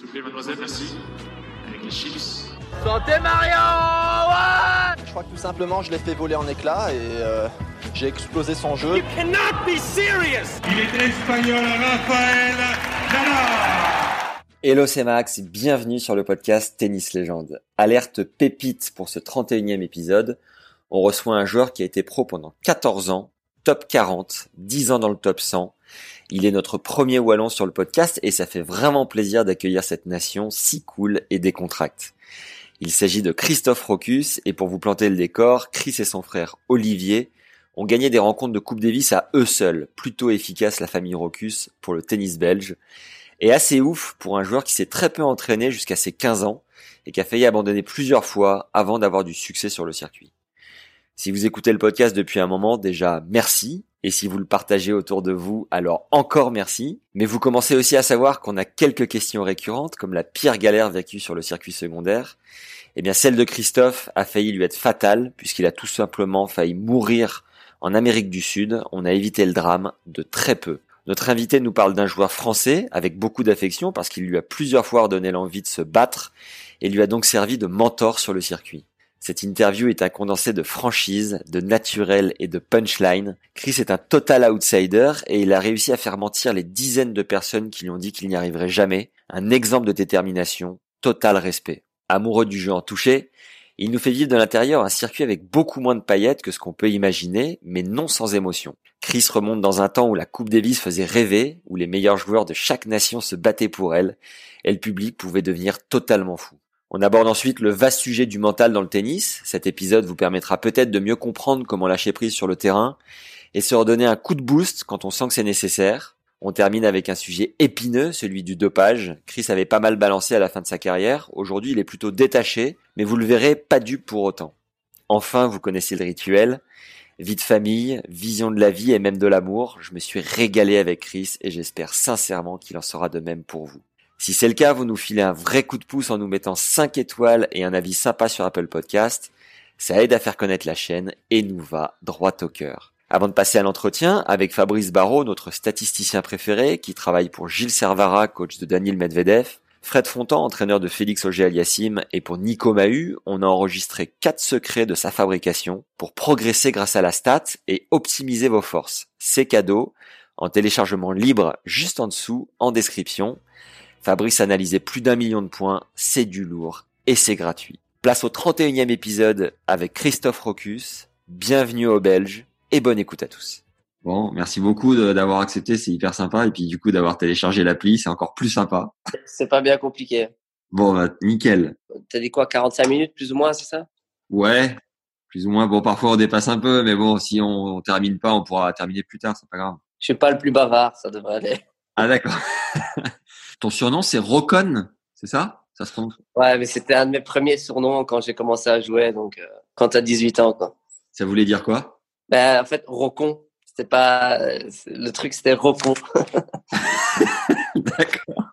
S'il vous plaît, mademoiselle, merci. Avec les chips. Santé Mario ouais Je crois que tout simplement, je l'ai fait voler en éclats et euh, j'ai explosé son jeu. You cannot be serious Il est espagnol, Raphaël Nadal. Hello, c'est Max, bienvenue sur le podcast Tennis Légende. Alerte pépite pour ce 31e épisode. On reçoit un joueur qui a été pro pendant 14 ans, top 40, 10 ans dans le top 100. Il est notre premier wallon sur le podcast et ça fait vraiment plaisir d'accueillir cette nation si cool et décontracte. Il s'agit de Christophe Rocus et pour vous planter le décor, Chris et son frère Olivier ont gagné des rencontres de Coupe Davis à eux seuls, plutôt efficace la famille Rocus pour le tennis belge et assez ouf pour un joueur qui s'est très peu entraîné jusqu'à ses 15 ans et qui a failli abandonner plusieurs fois avant d'avoir du succès sur le circuit. Si vous écoutez le podcast depuis un moment, déjà merci. Et si vous le partagez autour de vous, alors encore merci. Mais vous commencez aussi à savoir qu'on a quelques questions récurrentes, comme la pire galère vécue sur le circuit secondaire. Eh bien, celle de Christophe a failli lui être fatale, puisqu'il a tout simplement failli mourir en Amérique du Sud. On a évité le drame de très peu. Notre invité nous parle d'un joueur français avec beaucoup d'affection parce qu'il lui a plusieurs fois redonné l'envie de se battre et lui a donc servi de mentor sur le circuit. Cette interview est un condensé de franchise, de naturel et de punchline. Chris est un total outsider et il a réussi à faire mentir les dizaines de personnes qui lui ont dit qu'il n'y arriverait jamais. Un exemple de détermination, total respect. Amoureux du jeu en toucher, il nous fait vivre de l'intérieur un circuit avec beaucoup moins de paillettes que ce qu'on peut imaginer, mais non sans émotion. Chris remonte dans un temps où la Coupe Davis faisait rêver, où les meilleurs joueurs de chaque nation se battaient pour elle, et le public pouvait devenir totalement fou. On aborde ensuite le vaste sujet du mental dans le tennis. Cet épisode vous permettra peut-être de mieux comprendre comment lâcher prise sur le terrain et se redonner un coup de boost quand on sent que c'est nécessaire. On termine avec un sujet épineux, celui du dopage. Chris avait pas mal balancé à la fin de sa carrière. Aujourd'hui, il est plutôt détaché, mais vous le verrez pas dupe pour autant. Enfin, vous connaissez le rituel. Vie de famille, vision de la vie et même de l'amour. Je me suis régalé avec Chris et j'espère sincèrement qu'il en sera de même pour vous. Si c'est le cas, vous nous filez un vrai coup de pouce en nous mettant 5 étoiles et un avis sympa sur Apple Podcast. Ça aide à faire connaître la chaîne et nous va droit au cœur. Avant de passer à l'entretien avec Fabrice Barrault, notre statisticien préféré, qui travaille pour Gilles Servara, coach de Daniel Medvedev, Fred Fontan, entraîneur de Félix Auger-Aliassime, et pour Nico Mahu, on a enregistré 4 secrets de sa fabrication pour progresser grâce à la stat et optimiser vos forces. C'est cadeau, en téléchargement libre juste en dessous, en description. Fabrice a analysé plus d'un million de points, c'est du lourd et c'est gratuit. Place au 31e épisode avec Christophe Rocus. Bienvenue aux Belges et bonne écoute à tous. Bon, merci beaucoup d'avoir accepté, c'est hyper sympa. Et puis du coup d'avoir téléchargé l'appli, c'est encore plus sympa. C'est pas bien compliqué. Bon, bah, nickel. T'as dit quoi, 45 minutes plus ou moins, c'est ça? Ouais, plus ou moins. Bon, parfois on dépasse un peu, mais bon, si on, on termine pas, on pourra terminer plus tard, c'est pas grave. Je suis pas le plus bavard, ça devrait aller. Ah d'accord. Ton surnom c'est Rocon, c'est ça? Ça se prononce? Ouais, mais c'était un de mes premiers surnoms quand j'ai commencé à jouer, donc euh, quand t'as 18 ans, quoi. Ça voulait dire quoi? Ben, en fait, Rocon, c'était pas. Le truc, c'était Rocon. D'accord.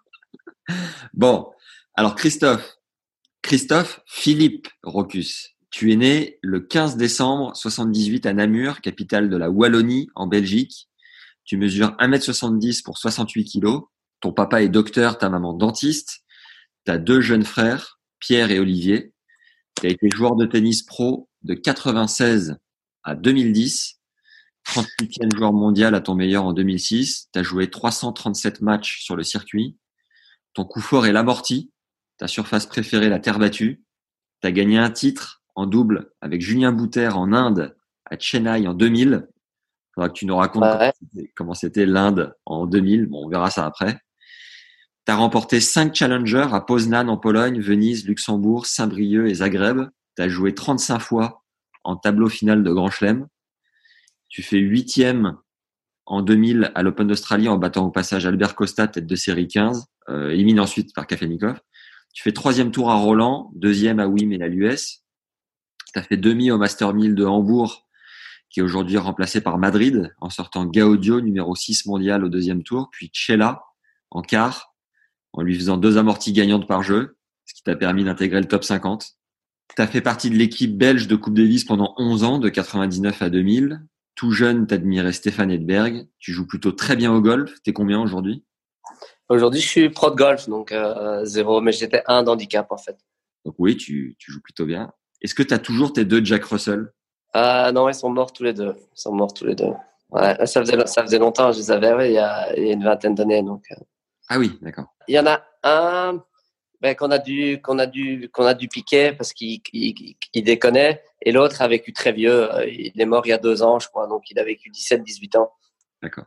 Bon, alors Christophe, Christophe Philippe Rocus, tu es né le 15 décembre 78 à Namur, capitale de la Wallonie en Belgique. Tu mesures 1m70 pour 68 kilos. Ton papa est docteur, ta maman dentiste. Tu as deux jeunes frères, Pierre et Olivier. Tu as été joueur de tennis pro de 96 à 2010. 38e joueur mondial à ton meilleur en 2006. Tu as joué 337 matchs sur le circuit. Ton coup fort est l'amorti. Ta surface préférée, la terre battue. Tu as gagné un titre en double avec Julien Bouter en Inde à Chennai en 2000. Faudra que tu nous racontes Ouais. comment c'était l'Inde en 2000. Bon, on verra ça après. Tu as remporté 5 challengers à Poznan en Pologne, Venise, Luxembourg, Saint-Brieuc et Zagreb. Tu as joué 35 fois en tableau final de Grand Chelem. Tu fais huitième en 2000 à l'Open d'Australie en battant au passage Albert Costa, tête de série 15, euh, éliminé ensuite par Kafelnikov. Tu fais troisième tour à Roland, deuxième à Wim et à l'US. Tu as fait demi au Master 1000 de Hambourg, qui est aujourd'hui remplacé par Madrid, en sortant Gaudio, numéro 6 mondial au deuxième tour, puis Chela en quart, en lui faisant deux amorties gagnantes par jeu, ce qui t'a permis d'intégrer le top 50. Tu as fait partie de l'équipe belge de Coupe Davis pendant 11 ans, de 99 à 2000. Tout jeune, t'admirais Stéphane Edberg. Tu joues plutôt très bien au golf. T'es combien aujourd'hui? Aujourd'hui, je suis pro de golf, donc euh, zéro, mais j'étais un d'handicap en fait. Donc oui, tu, tu joues plutôt bien. Est-ce que tu as toujours tes deux Jack Russell? Ah non, ils sont morts tous les deux. Ils sont morts tous les deux. Ouais, ça faisait, ça faisait longtemps, je les avais ouais, il, y a, il y a une vingtaine d'années. Donc, euh. Ah oui, d'accord. Il y en a un ben, qu'on a dû qu'on a dû qu'on a dû piquer parce qu'il il, il déconnait et l'autre a vécu très vieux euh, il est mort il y a deux ans je crois donc il a vécu 17 18 ans. D'accord.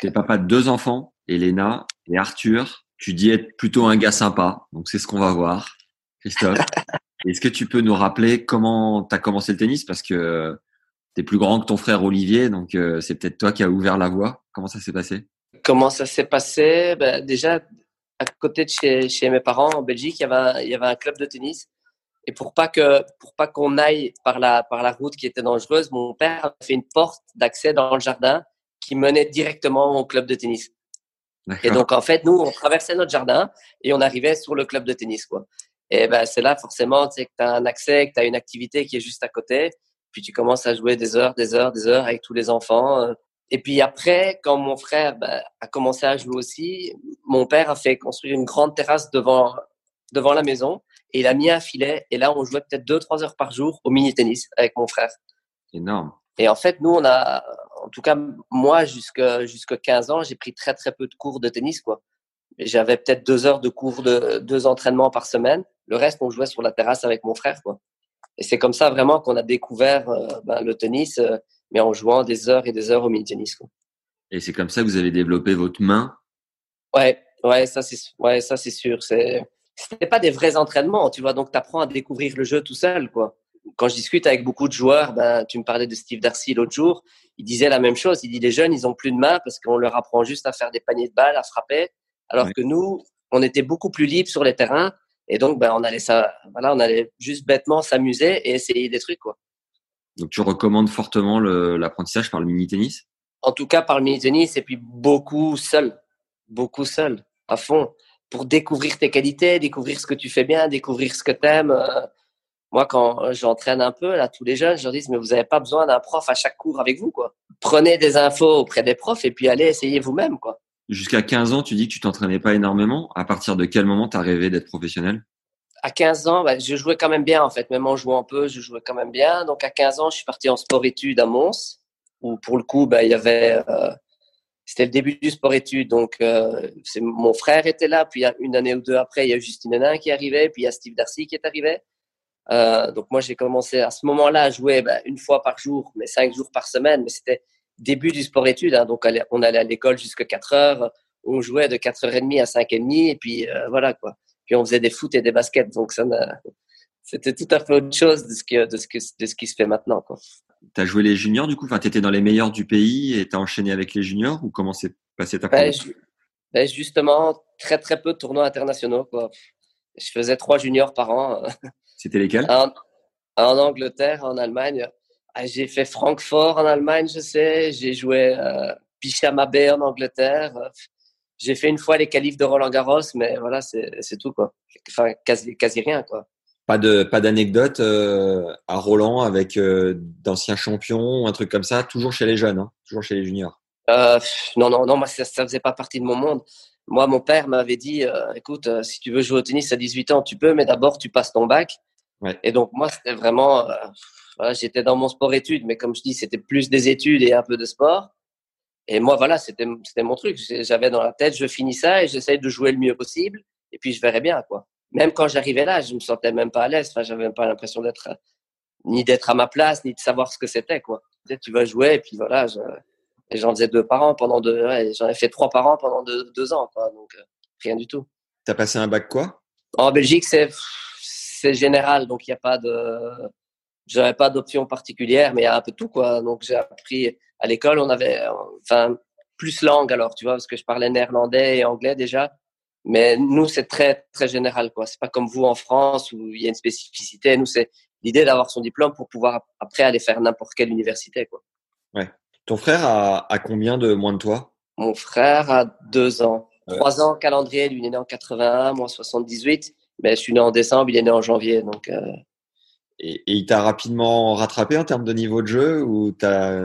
T'es papa de deux enfants Elena et Arthur. Tu dis être plutôt un gars sympa donc c'est ce qu'on va voir Christophe. Est-ce que tu peux nous rappeler comment tu as commencé le tennis? Parce que tu es plus grand que ton frère Olivier donc euh, c'est peut-être toi qui as ouvert la voie. Comment ça s'est passé? Comment ça s'est passé? Ben, déjà à côté de chez, chez, mes parents en Belgique, il y, avait un, il y avait un club de tennis. Et pour pas que pour pas qu'on aille par la par la route qui était dangereuse, mon père a fait une porte d'accès dans le jardin qui menait directement au club de tennis. Et donc en fait, nous, on traversait notre jardin et on arrivait sur le club de tennis, quoi. Et ben c'est là forcément, tu sais, que tu as un accès, que tu as une activité qui est juste à côté. Puis tu commences à jouer des heures, des heures, des heures avec tous les enfants. Et puis après, quand mon frère bah, a commencé à jouer aussi, mon père a fait construire une grande terrasse devant, devant la maison et il a mis un filet. Et là, on jouait peut-être deux, trois heures par jour au mini-tennis avec mon frère. Énorme. Et en fait, nous, on a, en tout cas, moi, jusqu'à jusqu'à 15 ans, j'ai pris très, très peu de cours de tennis, quoi. J'avais peut-être deux heures de cours de deux entraînements par semaine. Le reste, on jouait sur la terrasse avec mon frère, quoi. Et c'est comme ça vraiment qu'on a découvert euh, ben, le tennis. Euh, mais en jouant des heures et des heures au mini-tennis. Et c'est comme ça que vous avez développé votre main? Ouais, ouais, ça c'est ouais, ça c'est sûr. C'est c'était pas des vrais entraînements, tu vois. Donc tu apprends à découvrir le jeu tout seul, quoi. Quand je discute avec beaucoup de joueurs, ben tu me parlais de Steve Darcy l'autre jour, il disait la même chose. Il dit les jeunes, ils ont plus de main parce qu'on leur apprend juste à faire des paniers de balles, à frapper, alors que nous, on était beaucoup plus libres sur les terrains et donc ben on allait ça, voilà, on allait juste bêtement s'amuser et essayer des trucs, quoi. Donc tu recommandes fortement l'apprentissage par le mini-tennis? En tout cas par le mini-tennis et puis beaucoup seul, beaucoup seul, à fond, pour découvrir tes qualités, découvrir ce que tu fais bien, découvrir ce que tu aimes. Euh, moi, quand j'entraîne un peu, là, tous les jeunes, je leur dis, mais vous n'avez pas besoin d'un prof à chaque cours avec vous, quoi. Prenez des infos auprès des profs et puis allez essayer vous-même, quoi. Jusqu'à 15 ans, tu dis que tu t'entraînais pas énormément. À partir de quel moment tu as rêvé d'être professionnel? À 15 ans, bah, je jouais quand même bien en fait. Même en jouant un peu, je jouais quand même bien. Donc à 15 ans, je suis parti en sport-études à Mons, où pour le coup, bah, il y avait, euh, c'était le début du sport-études. Donc euh, mon frère était là. Puis une année ou deux après, il y a Justine Hénin qui arrivait, puis il y a Steve Darcy qui est arrivé. Euh, donc moi, j'ai commencé à ce moment-là à jouer bah, une fois par jour, mais cinq jours par semaine. Mais c'était début du sport-études. Hein. donc on allait à l'école jusqu'à 4 heures. On jouait de 4h30 à 5h30 et puis voilà quoi puis on faisait des foot et des baskets. Donc ça, c'était tout à fait autre chose de ce, qui, de ce, de ce qui se fait maintenant. Tu as joué les juniors du coup? Enfin, Tu étais dans les meilleurs du pays et tu as enchaîné avec les juniors ou comment s'est passé ta ben, ben, Justement, très très peu de tournois internationaux. Quoi. Je faisais trois juniors par an. C'était lesquels? En, Angleterre, en Allemagne. Ah, j'ai fait Francfort en Allemagne, je sais. J'ai joué euh, Bay en Angleterre j'ai fait une fois les qualifs de Roland Garros, mais voilà, c'est tout quoi. Enfin, quasi, quasi rien quoi. Pas de pas d'anecdote euh, à Roland avec euh, d'anciens champions, un truc comme ça, toujours chez les jeunes, hein, toujours chez les juniors? Euh, non non non, moi ça, ça faisait pas partie de mon monde. Moi, mon père m'avait dit, écoute, si tu veux jouer au tennis à 18 ans, tu peux, mais d'abord tu passes ton bac. Ouais. Et donc moi, c'était vraiment, voilà, j'étais dans mon sport-études, mais comme je dis, c'était plus des études et un peu de sport. Et moi, voilà, c'était mon truc. J'avais dans la tête, je finis ça et j'essaye de jouer le mieux possible. Et puis, je verrai bien, quoi. Même quand j'arrivais là, je me sentais même pas à l'aise. Enfin, j'avais même pas l'impression d'être, ni d'être à ma place, ni de savoir ce que c'était, quoi. Tu vas jouer, et puis voilà, et j'en faisais deux par an pendant deux, j'en ai fait trois par an pendant deux, ans, quoi. Donc, euh, rien du tout. T'as passé un bac quoi? En Belgique, c'est, c'est général, donc il n'y a pas de, j'avais pas d'option particulière, mais il y a un peu tout, quoi. Donc, j'ai appris, à l'école, on avait, enfin, plus langue alors, tu vois, parce que je parlais néerlandais et anglais déjà. Mais nous, c'est très, très général, quoi. C'est pas comme vous en France où il y a une spécificité. Nous, c'est l'idée d'avoir son diplôme pour pouvoir après aller faire n'importe quelle université, quoi. Ouais. Ton frère a, a combien de moins de toi? Mon frère a deux ans. Trois ans calendrier, lui il est né en 81, moi 78. Mais je suis né en décembre, il est né en janvier. Donc, euh... et, et, il t'a rapidement rattrapé en termes de niveau de jeu ou t'as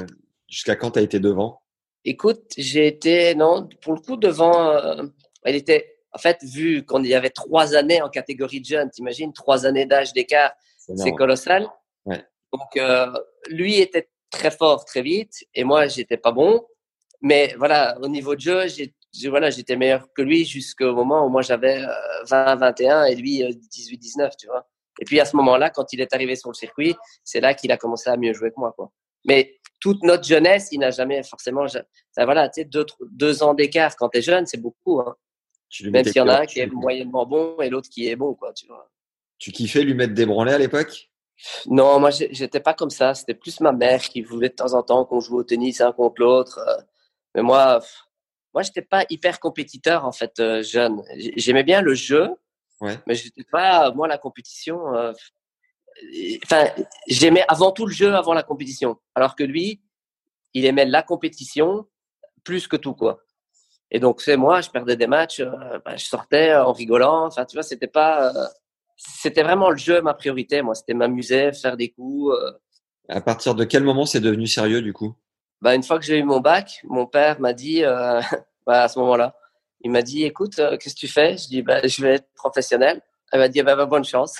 jusqu'à quand tu as été devant? Écoute, j'ai été, non, pour le coup, devant. Euh, il était, en fait, vu qu'on y avait trois années en catégorie de jeunes, t'imagines, trois années d'âge d'écart, c'est colossal. Ouais. Donc, euh, lui était très fort très vite et moi, j'étais pas bon. Mais voilà, au niveau de jeu, j'ai voilà, j'étais meilleur que lui jusqu'au moment où moi j'avais 20, 21 et lui 18, 19, tu vois. Et puis à ce moment-là, quand il est arrivé sur le circuit, c'est là qu'il a commencé à mieux jouer que moi, quoi. Mais toute notre jeunesse, il n'a jamais forcément, ça, voilà, tu sais, deux, deux ans d'écart quand tu es jeune, c'est beaucoup, hein. Même s'il y en a un qui est moyennement bon et l'autre qui est bon, quoi, tu vois. Tu kiffais lui mettre des branlés à l'époque? Non, moi j'étais pas comme ça. C'était plus ma mère qui voulait de temps en temps qu'on joue au tennis un contre l'autre. Mais moi, moi, j'étais pas hyper compétiteur en fait euh, jeune. J'aimais bien le jeu, ouais. mais j'étais pas moi la compétition. Enfin, j'aimais avant tout le jeu avant la compétition. Alors que lui, il aimait la compétition plus que tout quoi. Et donc c'est moi, je perdais des matchs, euh, bah, je sortais en rigolant. Enfin, tu vois, c'était pas, euh, c'était vraiment le jeu ma priorité. Moi, c'était m'amuser, faire des coups. Euh. À partir de quel moment c'est devenu sérieux du coup? Bah, une fois que j'ai eu mon bac, mon père m'a dit, bah, à ce moment-là, il m'a dit, écoute, qu'est-ce que tu fais? Je dis, bah, je vais être professionnel. Elle m'a dit, bah, bonne chance.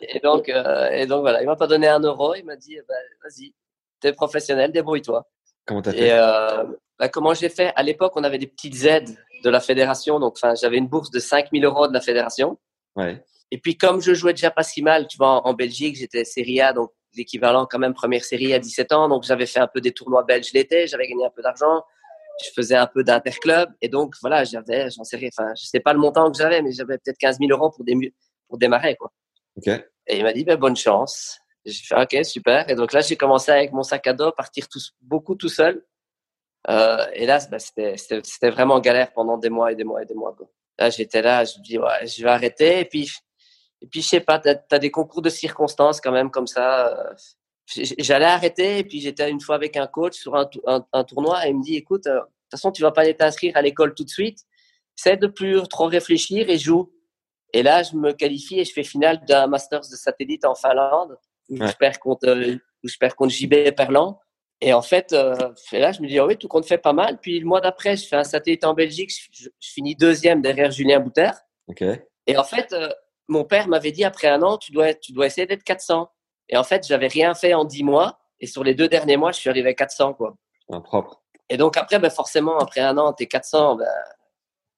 Et donc, euh, et donc voilà, il m'a pas donné un euro. Il m'a dit, bah, vas-y, t'es professionnel, débrouille-toi. Comment t'as fait? Et euh, bah, comment j'ai fait? À l'époque, on avait des petites aides de la fédération. Donc, j'avais une bourse de 5000 euros de la fédération. Ouais. Et puis, comme je jouais déjà pas si mal, tu vois, en, en Belgique, j'étais Serie A, donc l'équivalent quand même première série à 17 ans. Donc, j'avais fait un peu des tournois belges l'été, j'avais gagné un peu d'argent. Je faisais un peu d'interclub. Et donc, voilà, j'avais, j'en sais rien, enfin, je sais pas le montant que j'avais, mais j'avais peut-être 15 000 euros pour, des, pour démarrer, quoi. Et il m'a dit, ben, bonne chance. J'ai fait, OK, super. Et donc là, j'ai commencé avec mon sac à dos, partir tout, beaucoup tout seul. Euh, et là, ben, c'était, vraiment galère pendant des mois et des mois et des mois, quoi. Là, j'étais là, je me dis, ouais, je vais arrêter. Et puis, et puis, je sais pas, tu as, des concours de circonstances quand même comme ça. J'allais arrêter et puis j'étais une fois avec un coach sur un, un, un tournoi et il me dit, écoute, de toute façon, tu vas pas aller t'inscrire à l'école tout de suite. Essaie de plus trop réfléchir et joue. Et là, je me qualifie et je fais finale d'un Masters de satellite en Finlande où, Ouais. je, perds contre, où je perds contre JB Perlan. Et en fait, euh, et là, je me dis, oh oui, tout compte fait pas mal. Puis le mois d'après, je fais un satellite en Belgique. Je, je finis deuxième derrière Julien Bouter. Ok. Et en fait, euh, mon père m'avait dit après un an, tu dois, tu dois essayer d'être 400. Et en fait, j'avais rien fait en 10 mois. Et sur les deux derniers mois, je suis arrivé à 400, quoi. Un propre. Et donc après, ben, forcément, après un an, t'es 400, ben,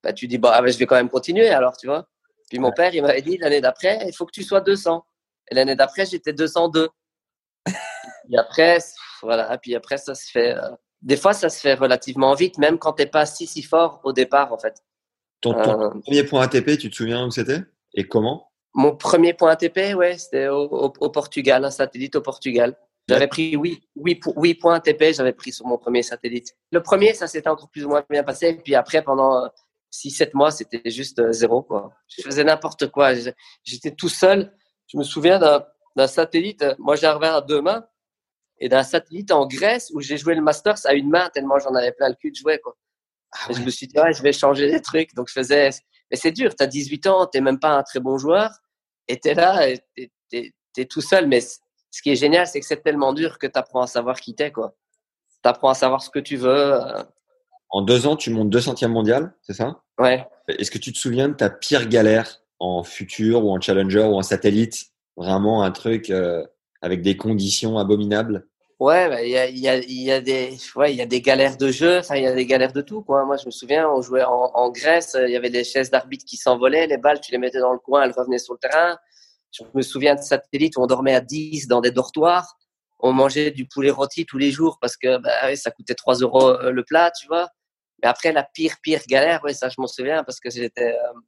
ben, tu dis, ah, ben, je vais quand même continuer alors, tu vois. Puis mon père, il m'avait dit, l'année d'après, il faut que tu sois 200. Et l'année d'après, j'étais 202. et après, voilà. Puis après, ça se fait. Euh... Des fois, ça se fait relativement vite, même quand t'es pas si si fort au départ, en fait. Ton, ton Euh, premier point ATP, tu te souviens où c'était? Et comment? Mon premier point ATP, ouais, c'était au, au, au Portugal, un satellite au Portugal. J'avais pris 8, 8, 8 points ATP, j'avais pris sur mon premier satellite. Le premier, ça s'était encore plus ou moins bien passé. Puis après, pendant 6-7 mois, c'était juste euh, zéro. Quoi. Je faisais n'importe quoi. J'étais tout seul. Je me souviens d'un satellite. Moi, revers à deux mains. Et d'un satellite en Grèce où j'ai joué le Masters à une main tellement j'en avais plein le cul de jouer. Quoi. Ah je me suis dit, ouais, je vais changer des trucs. Donc, je faisais. Mais c'est dur. Tu as 18 ans, tu même pas un très bon joueur. Et tu es là, tu es, tout seul. Mais ce qui est génial, c'est que c'est tellement dur que tu apprends à savoir qui t'es. Tu apprends à savoir ce que tu veux. euh. En deux ans, tu montes deux centièmes mondial, c'est ça? Ouais. Est-ce que tu te souviens de ta pire galère en futur ou en challenger ou en satellite? Vraiment un truc euh, avec des conditions abominables? Ouais, bah, il y, a, y, a, y, a des, ouais, y a des galères de jeu, il y a des galères de tout. Quoi. Moi, je me souviens, on jouait en, en Grèce, il y avait des chaises d'arbitre qui s'envolaient, les balles, tu les mettais dans le coin, elles revenaient sur le terrain. Je me souviens de satellite où on dormait à 10 dans des dortoirs. On mangeait du poulet rôti tous les jours parce que bah, ça coûtait 3 euros euh, le plat, tu vois. Mais après, la pire, pire galère, ouais, ça, je m'en souviens parce que j'étais, euh,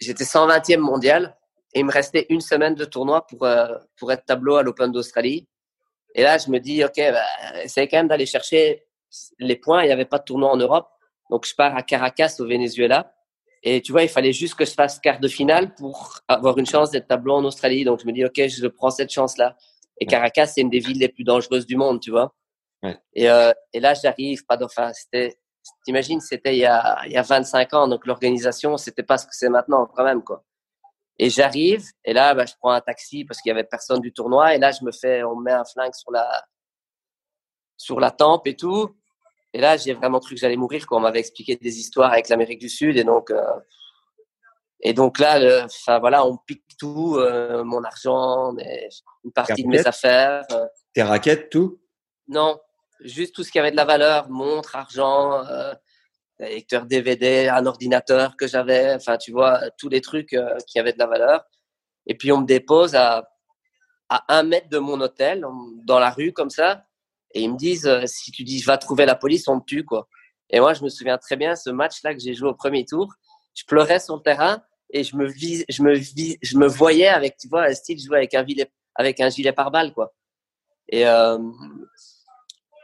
j'étais 120e mondial et il me restait une semaine de tournoi pour, euh, pour être tableau à l'Open d'Australie. Et là, je me dis, OK, bah, essaye quand même d'aller chercher les points, il n'y avait pas de tournoi en Europe. Donc, je pars à Caracas, au Venezuela. Et tu vois, il fallait juste que je fasse quart de finale pour avoir une chance d'être tableau en Australie. Donc, je me dis, OK, je prends cette chance-là. Et Caracas, c'est une des villes les plus dangereuses du monde, tu vois. Ouais. Et, euh, et là, j'arrive, pas. C'était, t'imagines, c'était il y a, il y a 25 ans. Donc, l'organisation, c'était pas ce que c'est maintenant, quand même, quoi. Et j'arrive, et là, bah, je prends un taxi parce qu'il y avait personne du tournoi. Et là, je me fais, on me met un flingue sur la, sur la tempe et tout. Et là, j'ai vraiment cru que j'allais mourir quand on m'avait expliqué des histoires avec l'Amérique du Sud. Et donc, euh, et donc là, enfin voilà, on pique tout, euh, mon argent, mes, une partie de mes affaires. Euh. Tes raquettes, tout? Non, juste tout ce qui avait de la valeur, montre, argent, euh, lecteur DVD, un ordinateur que j'avais, enfin tu vois, tous les trucs euh, qui avaient de la valeur. Et puis on me dépose à, à un mètre de mon hôtel, dans la rue comme ça. Et ils me disent, euh, si tu dis, va trouver la police, on me tue, quoi. Et moi, je me souviens très bien, ce match-là que j'ai joué au premier tour, je pleurais sur le terrain et je me vis, je me vis, je me voyais avec, tu vois, un style jouer avec un gilet, avec un gilet pare-balles, quoi. Et,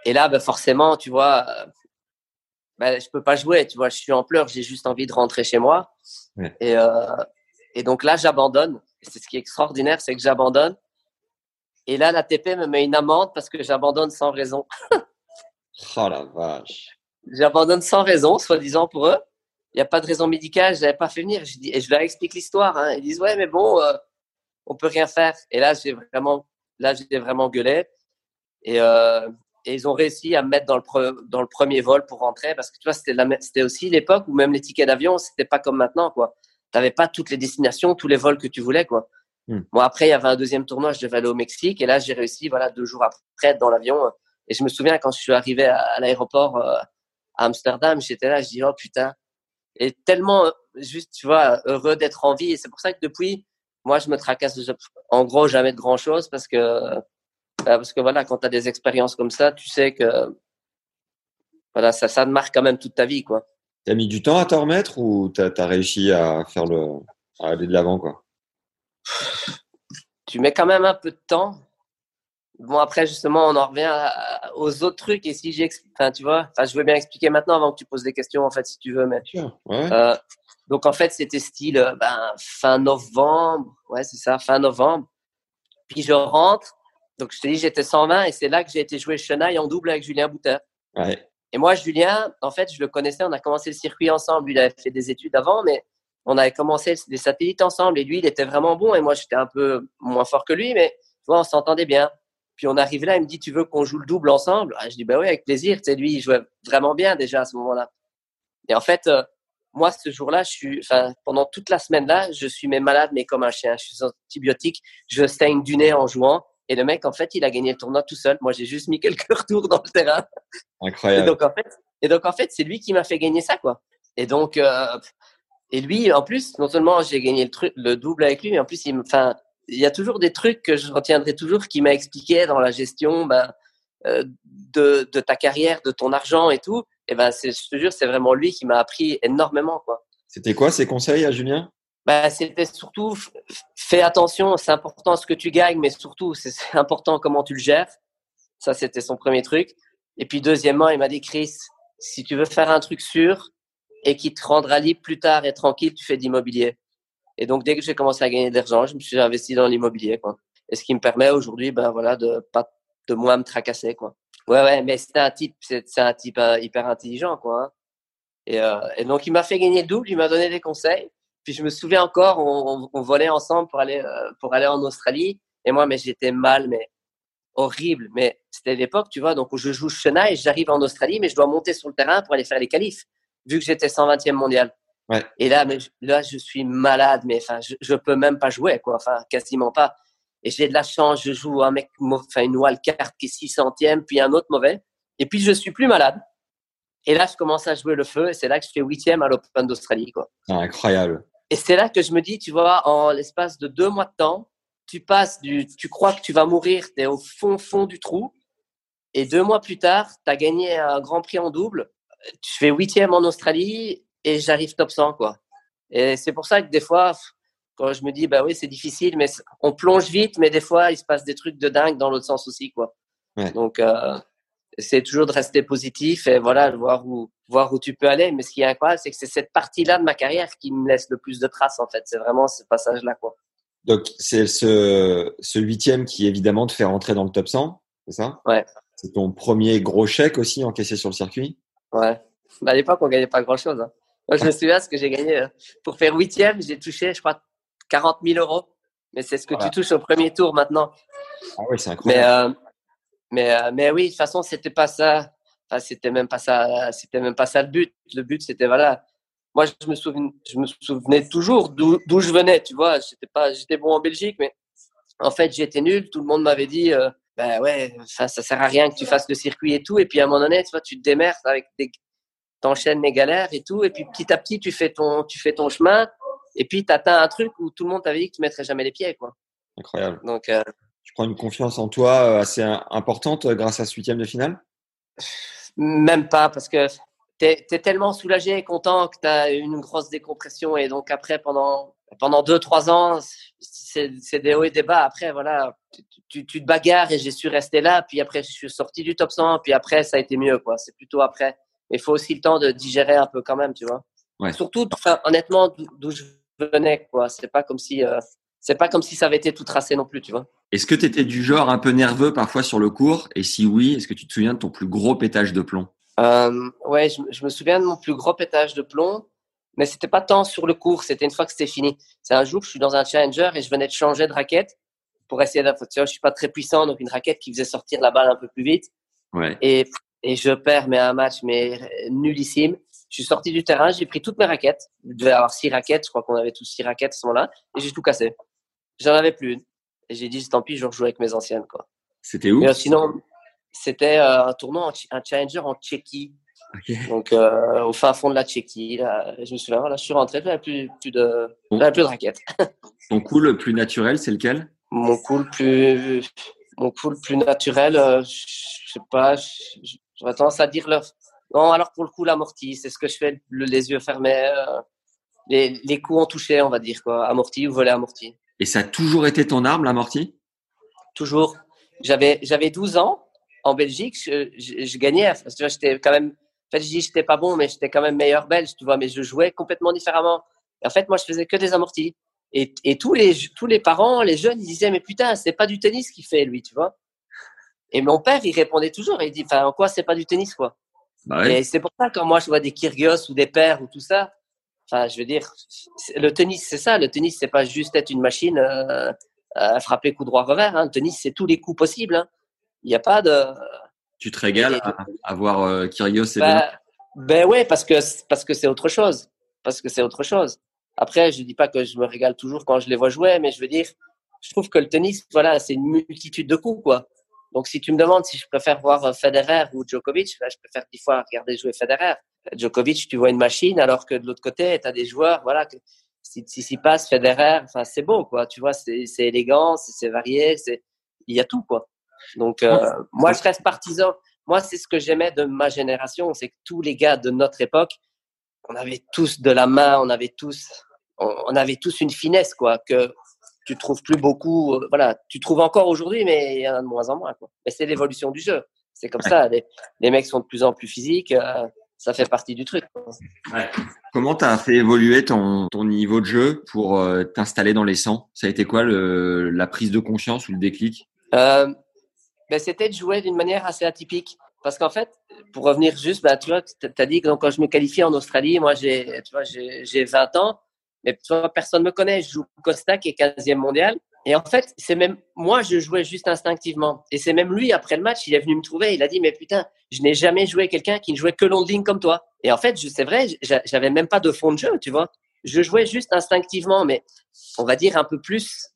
et là, ben, forcément, tu vois, ben, je peux pas jouer, tu vois, je suis en pleurs, j'ai juste envie de rentrer chez moi. Ouais. Et, euh, et donc là, j'abandonne. C'est ce qui est extraordinaire, c'est que j'abandonne. Et là, la TP me met une amende parce que j'abandonne sans raison. oh la vache. J'abandonne sans raison, soi-disant pour eux. Il n'y a pas de raison médicale, je n'avais pas fait venir. Je dis, et je leur explique l'histoire. Hein. Ils disent, ouais, mais bon, euh, on peut rien faire. Et là, j'ai vraiment, là, j'ai vraiment gueulé. Et, euh, et ils ont réussi à me mettre dans le, pre, dans le premier vol pour rentrer parce que tu vois, c'était, aussi l'époque où même les tickets d'avion, c'était pas comme maintenant, quoi. Tu n'avais pas toutes les destinations, tous les vols que tu voulais, quoi. Hmm. Bon, après, il y avait un deuxième tournoi, je devais aller au Mexique. Et là, j'ai réussi, voilà, deux jours après, dans l'avion. Et je me souviens quand je suis arrivé à, à l'aéroport euh, à Amsterdam, j'étais là, je dis, oh putain. Et tellement, juste, tu vois, heureux d'être en vie. Et c'est pour ça que depuis, moi, je me tracasse, en gros, jamais de grand chose parce que, parce que voilà, quand tu as des expériences comme ça, tu sais que, voilà, ça, ça te marque quand même toute ta vie, quoi. T'as mis du temps à t'en remettre ou t'as as réussi à faire le, à aller de l'avant, quoi? tu mets quand même un peu de temps. Bon, après, justement, on en revient à, aux autres trucs. Et si j'explique, enfin, tu vois, enfin, je veux bien expliquer maintenant avant que tu poses des questions, en fait, si tu veux. Mais, ouais. euh, donc, en fait, c'était style euh, ben, fin novembre. Ouais, c'est ça, fin novembre. Puis je rentre. Donc, je te dis, j'étais 120 et c'est là que j'ai été jouer Chenaille en double avec Julien Bouter. Ouais. Et moi, Julien, en fait, je le connaissais. On a commencé le circuit ensemble. Il avait fait des études avant, mais on avait commencé des satellites ensemble et lui, il était vraiment bon et moi, j'étais un peu moins fort que lui, mais tu vois, on s'entendait bien. Puis on arrive là, il me dit, tu veux qu'on joue le double ensemble? Ah, Je dis, bah oui, avec plaisir. Tu sais, lui, il jouait vraiment bien déjà à ce moment-là. Et en fait, euh, moi, ce jour-là, je suis, enfin, pendant toute la semaine-là, je suis mais malade, mais comme un chien. Je suis antibiotique, je saigne du nez en jouant. Et le mec, en fait, il a gagné le tournoi tout seul. Moi, j'ai juste mis quelques retours dans le terrain. Incroyable. Et donc, en fait, et donc, en fait c'est lui qui m'a fait gagner ça, quoi. Et donc, euh, et lui, en plus, non seulement j'ai gagné le, truc, le double avec lui, mais en plus, il, enfin, il y a toujours des trucs que je retiendrai toujours qui m'a expliqué dans la gestion ben, euh, de, de, ta carrière, de ton argent et tout. Et ben, je te jure, c'est vraiment lui qui m'a appris énormément, quoi. C'était quoi ses conseils à Julien? Ben, C'était surtout, fais attention, c'est important ce que tu gagnes, mais surtout, c'est important comment tu le gères. Ça, c'était son premier truc. Et puis, deuxièmement, il m'a dit, Chris, si tu veux faire un truc sûr, et qui te rendra libre plus tard et tranquille, tu fais d'immobilier. Et donc, dès que j'ai commencé à gagner de l'argent, je me suis investi dans l'immobilier, quoi. Et ce qui me permet aujourd'hui, ben voilà, de pas de moins me tracasser, quoi. Ouais, ouais, mais c'est un type, c'est un type euh, hyper intelligent, quoi. Hein. Et, euh, et, donc, il m'a fait gagner le double, il m'a donné des conseils. Puis je me souviens encore, on, on, on volait ensemble pour aller euh, pour aller en Australie. Et moi, mais j'étais mal, mais horrible. Mais c'était l'époque, tu vois, donc où je joue Chenaille, j'arrive en Australie, mais je dois monter sur le terrain pour aller faire les qualifs vu que j'étais 120e mondial. Ouais. Et là, mais, là, je suis malade, mais enfin, je, je peux même pas jouer, quoi. Enfin, quasiment pas. Et j'ai de la chance, je joue un mec, enfin, une wildcard qui est 600e, puis un autre mauvais. Et puis, je suis plus malade. Et là, je commence à jouer le feu, et c'est là que je fais huitième à l'Open d'Australie, quoi. Ah, incroyable. Et c'est là que je me dis, tu vois, en l'espace de deux mois de temps, tu passes du, tu crois que tu vas mourir, tu es au fond, fond du trou. Et deux mois plus tard, tu as gagné un grand prix en double je fais huitième en Australie et j'arrive top 100, quoi. Et c'est pour ça que des fois, quand je me dis, bah oui, c'est difficile, mais on plonge vite, mais des fois, il se passe des trucs de dingue dans l'autre sens aussi, quoi. Ouais. Donc, euh, c'est toujours de rester positif et voilà, de voir où, voir où tu peux aller. Mais ce qui est incroyable, c'est que c'est cette partie-là de ma carrière qui me laisse le plus de traces, en fait. C'est vraiment ce passage-là, quoi. Donc, c'est ce, ce huitième qui, évidemment, te fait rentrer dans le top 100, c'est ça? Ouais. C'est ton premier gros chèque aussi encaissé sur le circuit? Ouais. Bah, à l'époque, on gagnait pas grand-chose. Hein. Moi, je me souviens ce que j'ai gagné. euh, Pour faire huitième, j'ai touché, je crois, 40 000 euros. Mais c'est ce que Voilà. tu touches au premier tour maintenant. Ah oui, c'est incroyable. mais, euh, mais oui, de toute façon, c'était pas ça. Enfin, c'était même pas ça. C'était même pas ça le but. Le but, c'était voilà. Moi, je me souvenais, je me souvenais toujours d'où d'où je venais. Tu vois, j'étais pas, j'étais bon en Belgique, mais en fait, j'étais nul. Tout le monde m'avait dit, euh, ben ouais, ça, ça sert à rien que tu fasses le circuit et tout. Et puis à un moment donné, tu vois, tu te démerdes avec des, t'enchaînes les galères et tout. Et puis petit à petit, tu fais ton, tu fais ton chemin. Et puis tu atteins un truc où tout le monde t'avait dit que tu mettrais jamais les pieds, quoi. Incroyable. Donc euh, Tu prends une confiance en toi euh, assez im- importante euh, grâce à ce huitième de finale? Même pas, parce que tu es, tellement soulagé et content que tu as une grosse décompression. Et donc, après, pendant, pendant deux, trois ans, c'est des hauts et des bas. Après, voilà, tu, tu, tu te bagarres et j'ai su rester là. Puis après, je suis sorti du top 100. Puis après, ça a été mieux, quoi. C'est plutôt après. Mais il faut aussi le temps de digérer un peu quand même, tu vois. Ouais. Surtout, enfin, honnêtement, d'où- d'où je venais, quoi. C'est pas comme si. euh, c'est pas comme si ça avait été tout tracé non plus, tu vois. Est-ce que tu étais du genre un peu nerveux parfois sur le cours? Et si oui, est-ce que tu te souviens de ton plus gros pétage de plomb? Euh, ouais, je, je me souviens de mon plus gros pétage de plomb, mais c'était pas tant sur le cours, c'était une fois que c'était fini. C'est un jour, je suis dans un challenger et je venais de changer de raquette pour essayer de, tu vois, je suis pas très puissant, donc une raquette qui faisait sortir la balle un peu plus vite. Ouais. Et, et je perds, mais un match, mais nullissime. Je suis sorti du terrain, j'ai pris toutes mes raquettes. Je devais avoir six raquettes, je crois qu'on avait tous six raquettes à ce moment-là, et j'ai tout cassé. J'en avais plus une. Et j'ai dit, tant pis, je rejoue avec mes anciennes, quoi. C'était où? Mais euh, sinon, c'était euh, un tournoi, un challenger en Tchéquie. Donc, euh, au fin fond de la Tchéquie, là, je me souviens, là, je suis rentré, j'avais plus, plus de, j'avais plus de raquettes. Ton coup le plus naturel, c'est lequel? Mon coup le plus, mon coup le plus naturel, euh, je sais pas, j'aurais tendance à dire le, non, alors pour le coup, l'amorti, c'est ce que je fais, le- les yeux fermés, euh, les, les coups en touché, on va dire, quoi, amorti ou volet amorti. Et ça a toujours été ton arme, l'amorti Toujours. J'avais, j'avais 12 ans en Belgique, je, je, je gagnais, parce que tu vois, j'étais quand même, en fait, je dis j'étais pas bon, mais j'étais quand même meilleur belge, tu vois, mais je jouais complètement différemment. Et en fait, moi, je faisais que des amortis. Et, et tous les, tous les parents, les jeunes, ils disaient, mais putain, c'est pas du tennis qu'il fait, lui, tu vois. Et mon père, il répondait toujours, il dit, enfin, en quoi c'est pas du tennis, quoi. Bah ouais. Et c'est pour ça, quand moi, je vois des Kyrgios ou des pères ou tout ça, enfin, je veux dire, le tennis, c'est ça. Le tennis, c'est pas juste être une machine euh, à frapper coup droit revers. Hein. Le tennis, c'est tous les coups possibles. hein. Il n'y a pas de. Tu te régales à, à voir euh, Kyrgios et Ben, ben ouais, parce que parce que c'est autre chose. Parce que c'est autre chose. Après, je dis pas que je me régale toujours quand je les vois jouer, mais je veux dire, je trouve que le tennis, voilà, c'est une multitude de coups, quoi. Donc, si tu me demandes si je préfère voir euh, Federer ou Djokovic, ben, je préfère dix fois regarder jouer Federer. Djokovic, tu vois une machine, alors que de l'autre côté, tu as des joueurs, voilà, que si si s'y passe Federer, enfin, c'est beau, quoi. Tu vois, c'est c'est élégant, c'est varié, c'est il y a tout, quoi. Donc, euh, moi, je reste partisan. Moi, c'est ce que j'aimais de ma génération, c'est que tous les gars de notre époque, on avait tous de la main, on avait tous, on, on avait tous une finesse, quoi, que tu trouves plus beaucoup. euh, voilà, tu trouves encore aujourd'hui, mais il y en a de moins en moins, quoi. Mais c'est l'évolution du jeu. C'est comme ça. Les, les mecs sont de plus en plus physiques. euh, ça fait partie du truc. Comment tu as fait évoluer ton, ton niveau de jeu pour euh, t'installer dans les 100 Ça a été quoi le, la prise de conscience ou le déclic? Euh, ben, c'était de jouer d'une manière assez atypique. Parce qu'en fait, pour revenir juste, ben, tu vois, as dit que donc, quand je me qualifie en Australie, moi, j'ai, tu vois, j'ai, j'ai 20 ans, mais tu vois, personne ne me connaît. Je joue Costa, qui est 15e mondial. Et en fait, c'est même, moi, je jouais juste instinctivement. Et c'est même lui, après le match, il est venu me trouver, il a dit, mais putain, je n'ai jamais joué quelqu'un qui ne jouait que long de ligne comme toi. Et en fait, c'est vrai, j'a- j'avais même pas de fond de jeu, tu vois. Je jouais juste instinctivement, mais on va dire un peu plus,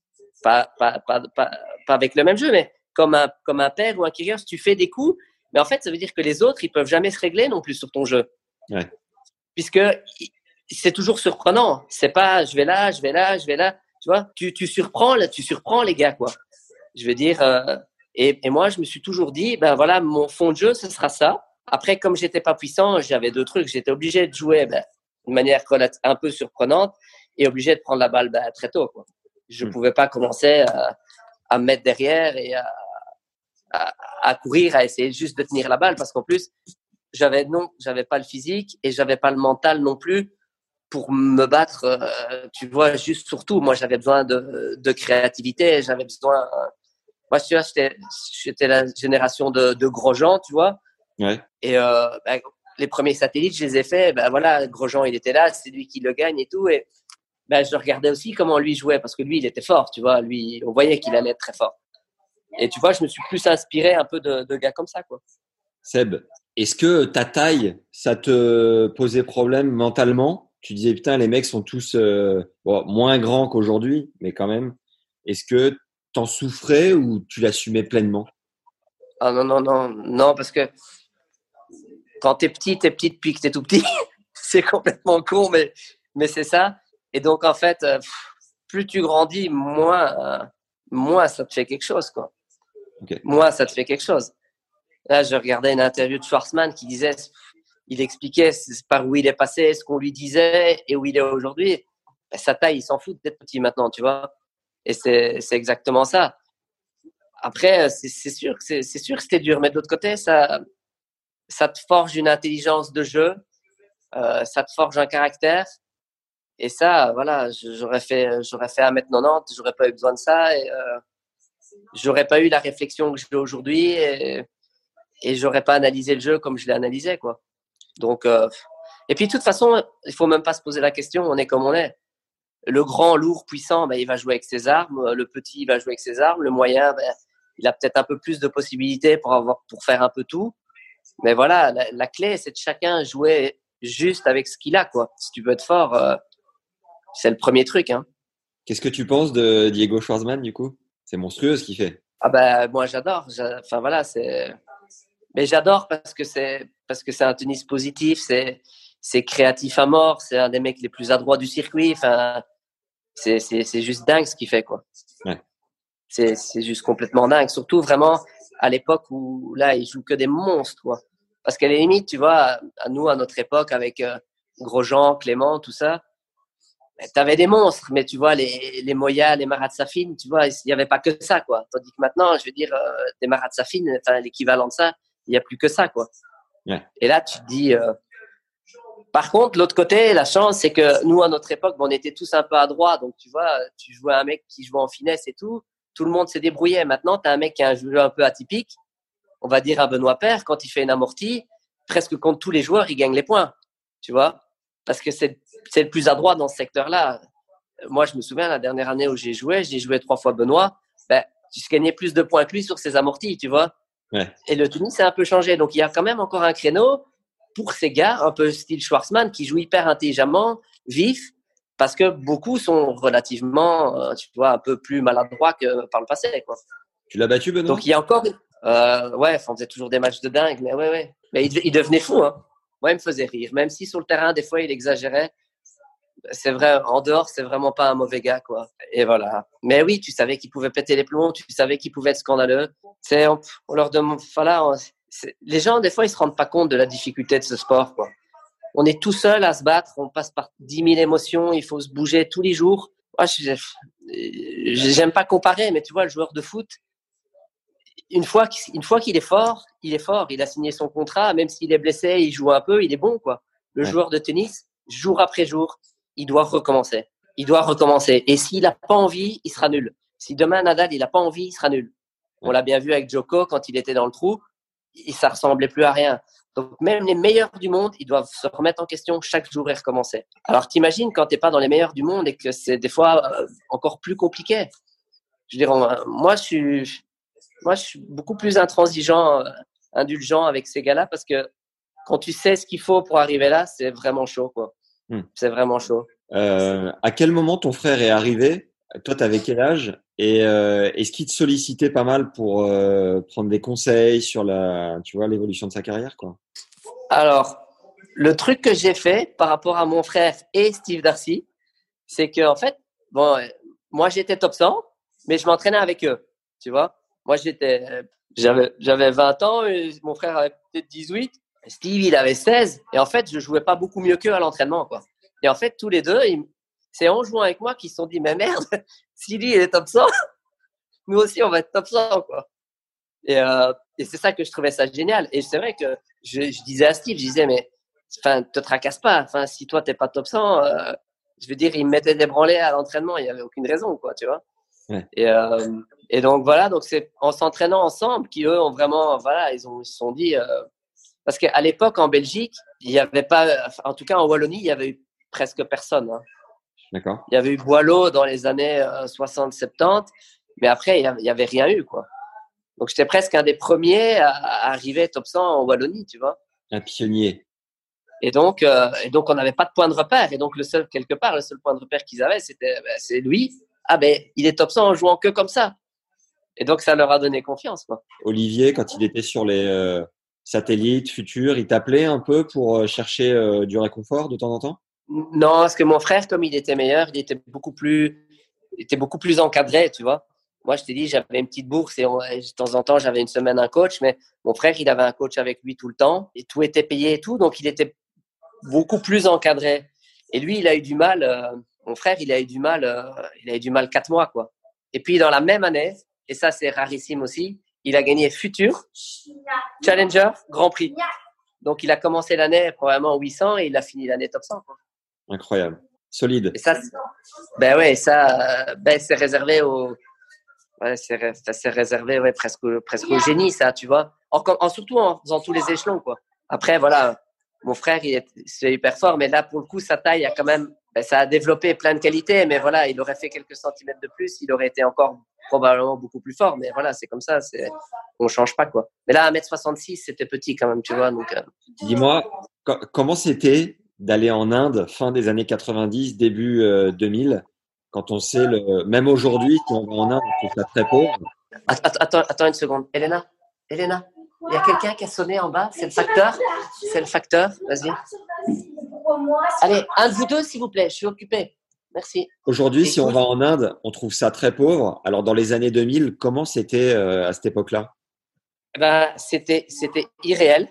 pas, pas, pas, pas, avec le même jeu, mais comme un, comme un père ou un Kyrgios, tu fais des coups, mais en fait, ça veut dire que les autres, ils peuvent jamais se régler non plus sur ton jeu. Puisque c'est toujours surprenant. C'est pas, je vais là, je vais là, je vais là. Tu vois, tu, tu surprends, là, tu surprends les gars, quoi. Je veux dire, euh, et, et moi, je me suis toujours dit, ben voilà, mon fond de jeu, ce sera ça. Après, comme j'étais pas puissant, j'avais deux trucs. J'étais obligé de jouer ben, de manière un peu surprenante et obligé de prendre la balle ben, très tôt, quoi. Je Mm. pouvais pas commencer à, à me mettre derrière et à, à, courir, à essayer juste de tenir la balle parce qu'en plus, j'avais non, j'avais pas le physique et j'avais pas le mental non plus pour me battre. Euh, tu vois, juste surtout, moi, j'avais besoin de, de créativité, j'avais besoin. moi, tu vois, j'étais la génération de, de Grosjean, tu vois. Ouais. Et euh, ben, les premiers satellites, je les ai faits. Ben voilà, Grosjean, il était là, c'est lui qui le gagne et tout. Et ben, je regardais aussi comment lui jouait parce que lui, il était fort, tu vois. Lui, on voyait qu'il allait être très fort. Et tu vois, je me suis plus inspiré un peu de, de gars comme ça, quoi. Seb, est-ce que ta taille, ça te posait problème mentalement? Tu disais, putain, les mecs sont tous euh, bon, moins grands qu'aujourd'hui, mais quand même. Est-ce que t'en souffrais ou tu l'assumais pleinement? Ah non, non, non, non, parce que quand t'es petit, t'es petit depuis que t'es tout petit. c'est complètement con, mais, mais c'est ça. Et donc, en fait, euh, plus tu grandis, moins, euh, moins ça te fait quelque chose, quoi. Moi, ça te fait quelque chose. Là, je regardais une interview de Schwarzman qui disait, il expliquait par où il est passé, ce qu'on lui disait et où il est aujourd'hui. Ben, sa taille, il s'en fout d'être petit maintenant, tu vois. Et c'est exactement ça. Après, c'est sûr c'est sûr que c'était dur, mais de l'autre côté, ça, ça te forge une intelligence de jeu, euh, ça te forge un caractère. Et ça, voilà, j'aurais fait, j'aurais fait 1m90, j'aurais pas eu besoin de ça. Et, euh, j'aurais pas eu la réflexion que j'ai aujourd'hui et, et j'aurais pas analysé le jeu comme je l'ai analysé, quoi. Donc, euh, et puis de toute façon, il faut même pas se poser la question. On est comme on est. Le grand, lourd, puissant, ben, il va jouer avec ses armes. Le petit, il va jouer avec ses armes. Le moyen, ben, il a peut-être un peu plus de possibilités pour avoir, pour faire un peu tout. Mais voilà, la, clé, c'est de chacun jouer juste avec ce qu'il a, quoi. Si tu veux être fort, euh, c'est le premier truc, hein. Qu'est-ce que tu penses de Diego Schwartzman, du coup? C'est monstrueux ce qu'il fait. Ah ben moi j'adore. Enfin voilà, c'est. Mais j'adore parce que c'est parce que c'est un tennis positif, c'est c'est créatif à mort, c'est un des mecs les plus adroits du circuit. Enfin, c'est c'est juste dingue ce qu'il fait quoi. Ouais. C'est c'est juste complètement dingue. Surtout vraiment à l'époque où là il joue que des monstres quoi. Parce qu'à la limite, tu vois, à nous à notre époque avec euh, Grosjean, Clément, tout ça, tu avais des monstres, mais tu vois, les, les Moya, les Marat Safin, tu vois, il n'y avait pas que ça, quoi. Tandis que maintenant, je veux dire, euh, des Marat Safin, enfin, l'équivalent de ça, il n'y a plus que ça, quoi. Et là, tu te dis. Euh... Par contre, l'autre côté, la chance, c'est que nous, à notre époque, on était tous un peu à. Donc, tu vois, tu jouais un mec qui jouait en finesse et tout. Tout le monde s'est débrouillé. Maintenant, tu as un mec qui a un jeu un peu atypique. On va dire un Benoît Père, quand il fait une amortie, presque contre tous les joueurs, il gagne les points. Tu vois? Parce que c'est le plus adroit dans ce secteur-là. Moi, je me souviens, la dernière année où j'ai joué, j'ai joué trois fois Benoît, ben, tu gagnais plus de points que lui sur ses amortis, tu vois? Et le tennis a un peu changé. Donc, il y a quand même encore un créneau pour ces gars, un peu style Schwarzman, qui jouent hyper intelligemment, vif, parce que beaucoup sont relativement, euh, tu vois, un peu plus maladroits que par le passé, quoi. Tu l'as battu, Benoît? Donc, il y a encore. Euh, ouais, on faisait toujours des matchs de dingue, mais ouais, ouais. Mais il, il devenait fou, hein. Moi, il me faisait rire. Même si sur le terrain, des fois, il exagérait c'est vrai, en dehors, c'est vraiment pas un mauvais gars, quoi. Et voilà. Mais oui, tu savais qu'il pouvait péter les plombs, tu savais qu'il pouvait être scandaleux. C'est, on, leur demande, voilà, les gens, des fois, ils se rendent pas compte de la difficulté de ce sport, quoi. On est tout seul à se battre, on passe par 10 000 émotions, il faut se bouger tous les jours. Moi, j'aime pas comparer, mais tu vois, le joueur de foot, une fois qu'il, fois qu'il est fort, il est fort. Il a signé son contrat, même s'il est blessé, il joue un peu, il est bon, quoi. Le joueur de tennis, jour après jour, il doit recommencer. Il doit recommencer. Et s'il n'a pas envie, il sera nul. Si demain Nadal, il n'a pas envie, il sera nul. On l'a bien vu avec Joko quand il était dans le trou, et ça ressemblait plus à rien. Donc même les meilleurs du monde, ils doivent se remettre en question chaque jour et recommencer. Alors t'imagines quand t'es pas dans les meilleurs du monde et que c'est des fois euh, encore plus compliqué. Je veux dire, moi je suis, moi je suis beaucoup plus intransigeant, euh, indulgent avec ces gars-là parce que quand tu sais ce qu'il faut pour arriver là, c'est vraiment chaud quoi. Hmm. C'est vraiment chaud. Euh, à quel moment ton frère est arrivé? Toi, tu avais quel âge? Et euh, est-ce qu'il te sollicitait pas mal pour euh, prendre des conseils sur la, tu vois, l'évolution de sa carrière, quoi? Alors, le truc que j'ai fait par rapport à mon frère et Steve Darcy, c'est que en fait, bon, moi j'étais top 100, mais je m'entraînais avec eux, tu vois? Moi j'étais, j'avais, j'avais 20 ans, et mon frère avait peut-être 18. Steve, il avait 16. Et en fait, je jouais pas beaucoup mieux qu'eux à l'entraînement, quoi. Et en fait, tous les deux, c'est en jouant avec moi qu'ils se sont dit, mais merde, si lui, il est top 100, nous aussi, on va être top 100, quoi. Et, euh, et c'est ça que je trouvais ça génial. Et c'est vrai que je, je, disais à Steve, je disais, mais enfin, te tracasse pas. Enfin, si toi, t'es pas top 100, euh, je veux dire, il me mettait des branlés à l'entraînement, il n'y avait aucune raison, quoi, tu vois. Ouais. Et, euh, et donc, voilà, donc c'est en s'entraînant ensemble qu'eux ont vraiment, voilà, ils ont, ils se sont dit, parce qu'à l'époque, en Belgique, il n'y avait pas, en tout cas en Wallonie, il y avait eu presque personne. Hein. D'accord. Il y avait eu Boileau dans les années 60-70, mais après, il n'y avait rien eu, quoi. Donc, j'étais presque un des premiers à, arriver top 100 en Wallonie, tu vois. Un pionnier. Et donc, euh, et donc on n'avait pas de point de repère. Et donc, le seul, quelque part, le seul point de repère qu'ils avaient, c'était ben, c'est lui. Ah ben, il est top 100 en jouant que comme ça. Et donc, ça leur a donné confiance. Quoi. Olivier, quand il était sur les euh, satellites futurs, il t'appelait un peu pour euh, chercher euh, du réconfort de temps en temps? Non, parce que mon frère, comme il était meilleur, il était beaucoup plus, était beaucoup plus encadré, tu vois. Moi, je t'ai dit, j'avais une petite bourse et de temps en temps, j'avais une semaine un coach, mais mon frère, il avait un coach avec lui tout le temps et tout était payé et tout, donc il était beaucoup plus encadré. Et lui, il a eu du mal, euh, mon frère, il a eu du mal, il a eu du mal quatre mois, quoi. Et puis, dans la même année, et ça, c'est rarissime aussi, il a gagné Futur, Challenger, Grand Prix. Donc, il a commencé l'année probablement 800 et il a fini l'année top 1, quoi. Incroyable. Solide. Et ça, ben ouais, ça, ben c'est réservé aux, ouais, c'est réservé ouais, presque, presque au génie, ça, tu vois. En, en, surtout en faisant tous les échelons, quoi. Après, voilà, mon frère, il est, c'est hyper fort, mais là, pour le coup, sa taille a quand même, ben, ça a développé plein de qualités, mais voilà, il aurait fait quelques centimètres de plus, il aurait été encore probablement beaucoup plus fort, mais voilà, c'est comme ça, c'est, on change pas, quoi. Mais là, 1m66, c'était petit quand même, tu vois, donc. Euh... Dis-moi, comment c'était d'aller en Inde fin des années 90, début euh, 2000 quand on sait le, même aujourd'hui, si on va en Inde, on trouve ça très pauvre? Attends, attends une seconde. Elena, Elena, il y a quelqu'un qui a sonné en bas? C'est le facteur? C'est le facteur? Vas-y. Allez, un de vous deux, s'il vous plaît. Je suis occupé. Merci. Aujourd'hui, si on va en Inde, on trouve ça très pauvre. Alors, dans les années 2000, comment c'était euh, à cette époque-là? Ben, c'était, c'était irréel.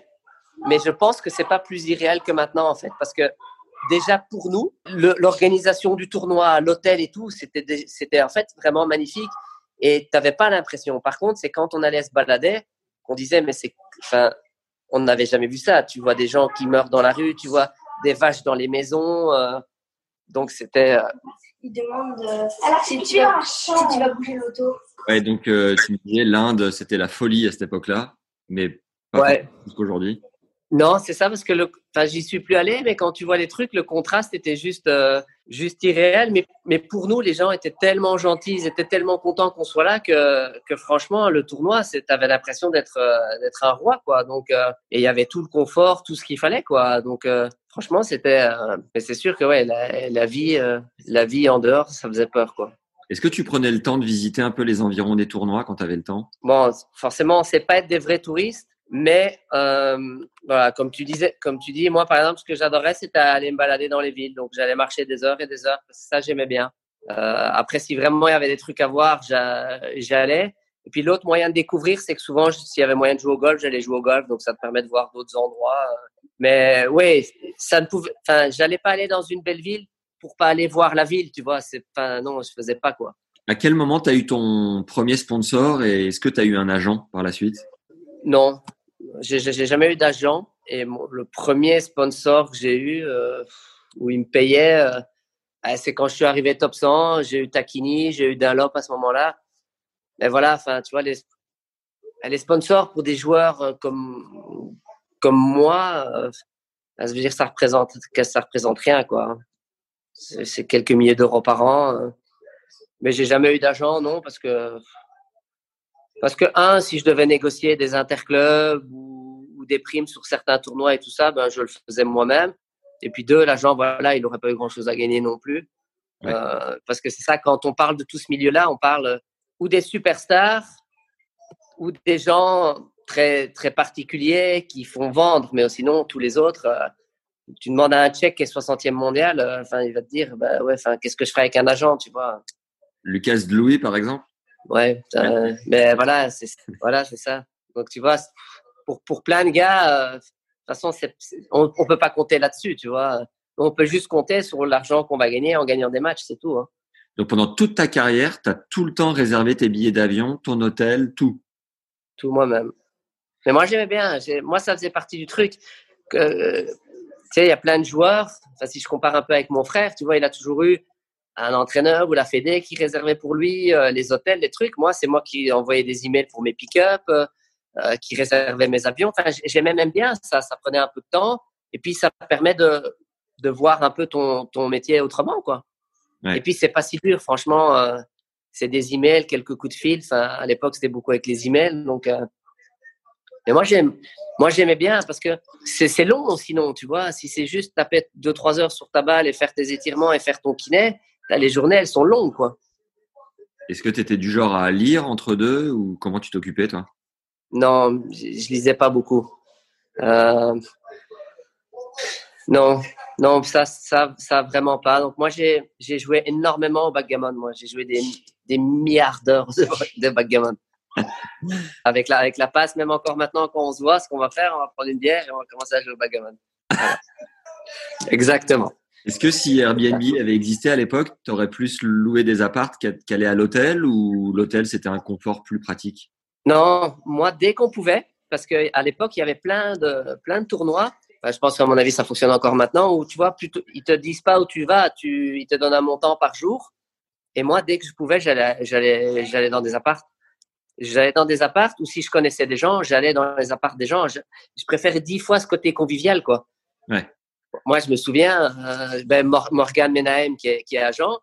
Mais je pense que c'est pas plus irréel que maintenant, en fait. Parce que déjà pour nous, l'organisation du tournoi, l'hôtel et tout, c'était c'était en fait vraiment magnifique et tu n'avais pas l'impression. Par contre, c'est quand on allait se balader qu'on disait mais c'est enfin on n'avait jamais vu ça. Tu vois des gens qui meurent dans la rue, tu vois des vaches dans les maisons. Euh, donc c'était. Euh... Il demande euh, alors si tu, vas, si tu vas bouger l'auto. Ouais, donc euh, tu me disais l'Inde, c'était la folie à cette époque-là, mais pas ouais. jusqu'aujourd'hui. Non, c'est ça parce que le, enfin, j'y suis plus allé, mais quand tu vois les trucs, le contraste était juste, euh, juste irréel. Mais, mais pour nous, les gens étaient tellement gentils, ils étaient tellement contents qu'on soit là que, que franchement, le tournoi, t'avais l'impression d'être, euh, d'être un roi, quoi. Donc, euh, et il y avait tout le confort, tout ce qu'il fallait, quoi. Donc, euh, franchement, c'était, euh, mais c'est sûr que ouais, la, la vie, euh, la vie en dehors, ça faisait peur, quoi. Est-ce que tu prenais le temps de visiter un peu les environs des tournois quand tu avais le temps? Bon, forcément, on sait pas être des vrais touristes. Mais euh, voilà, comme tu disais, comme tu dis, moi par exemple, ce que j'adorais, c'était aller me balader dans les villes. Donc j'allais marcher des heures et des heures. Ça, j'aimais bien. Euh, après, si vraiment il y avait des trucs à voir, j'allais. Et puis l'autre moyen de découvrir, c'est que souvent, s'il y avait moyen de jouer au golf, j'allais jouer au golf. Donc ça te permet de voir d'autres endroits. Mais oui, ça ne pouvait. Enfin, j'allais pas aller dans une belle ville pour pas aller voir la ville. Tu vois, c'est. Enfin, non, je faisais pas quoi. À quel moment tu as eu ton premier sponsor et est-ce que tu as eu un agent par la suite? Non, j'ai jamais eu d'agent et le premier sponsor que j'ai eu euh, où il me payait, euh, c'est quand je suis arrivé top 100. J'ai eu Takini, j'ai eu Dunlop à ce moment-là. Mais voilà, enfin, tu vois, les, sponsors pour des joueurs euh, comme, comme moi, euh, ça veut dire que ça représente, ça représente rien, quoi. C'est quelques milliers d'euros par an. Mais j'ai jamais eu d'agent, non, parce que parce que, un, si je devais négocier des interclubs ou, ou, des primes sur certains tournois et tout ça, ben, je le faisais moi-même. Et puis, deux, l'agent, voilà, il n'aurait pas eu grand-chose à gagner non plus. Ouais. Euh, parce que c'est ça, quand on parle de tout ce milieu-là, on parle ou des superstars ou des gens très, très particuliers qui font vendre, mais sinon, tous les autres, euh, tu demandes à un Tchèque qui est 60e mondial, euh, enfin, il va te dire, bah, ouais, enfin, qu'est-ce que je ferais avec un agent, tu vois? Lucas Louis, par exemple? Ouais, euh, mais voilà, c'est voilà, c'est ça. Donc tu vois, pour pour plein de gars, euh, de toute façon, on on peut pas compter là-dessus, tu vois. On peut juste compter sur l'argent qu'on va gagner en gagnant des matchs, c'est tout. Hein. Donc pendant toute ta carrière, tu as tout le temps réservé tes billets d'avion, ton hôtel, tout? tout moi-même. Mais moi, j'aimais bien. Moi, ça faisait partie du truc. Que, tu sais, il y a plein de joueurs. Enfin, si je compare un peu avec mon frère, tu vois, il a toujours eu un entraîneur ou la Fédé qui réservait pour lui euh, les hôtels, les trucs. Moi, c'est moi qui envoyais des emails pour mes pick-up, euh, euh, qui réservait mes avions. Enfin, j'aimais même bien ça. Ça prenait un peu de temps. Et puis, ça permet de, de voir un peu ton, ton métier autrement, quoi. Et puis, c'est pas si dur, franchement. c'est des emails, quelques coups de fil. Enfin, à l'époque, c'était beaucoup avec les emails. Donc, mais moi, j'aime, moi, j'aimais bien parce que c'est long, sinon, tu vois. Si c'est juste taper deux, trois heures sur ta balle et faire tes étirements et faire ton kiné, les journées, elles sont longues, quoi. Est-ce que tu étais du genre à lire entre deux ou comment tu t'occupais, toi? Non, je, lisais pas beaucoup. Euh, non, non, ça, ça, ça vraiment pas. Donc moi, j'ai, joué énormément au backgammon. Moi, j'ai joué des, des milliards d'heures de, backgammon. avec la, avec la passe, même encore maintenant, quand on se voit, ce qu'on va faire, on va prendre une bière et on va commencer à jouer au backgammon. Exactement. Est-ce que si Airbnb avait existé à l'époque, tu aurais plus loué des appartes qu'aller à l'hôtel ou l'hôtel c'était un confort plus pratique? Non, moi dès qu'on pouvait, parce qu'à l'époque il y avait plein de, plein de tournois. je pense qu'à mon avis ça fonctionne encore maintenant où tu vois, plutôt, ils te disent pas où tu vas, tu, ils te donnent un montant par jour. Et moi dès que je pouvais, j'allais, j'allais, j'allais dans des appartes. J'allais dans des appartes ou si je connaissais des gens, j'allais dans les appartes des gens. Je, je préférais dix fois ce côté convivial quoi. Ouais moi, je me souviens, euh, ben, Morgan Menahem, qui est, qui est agent,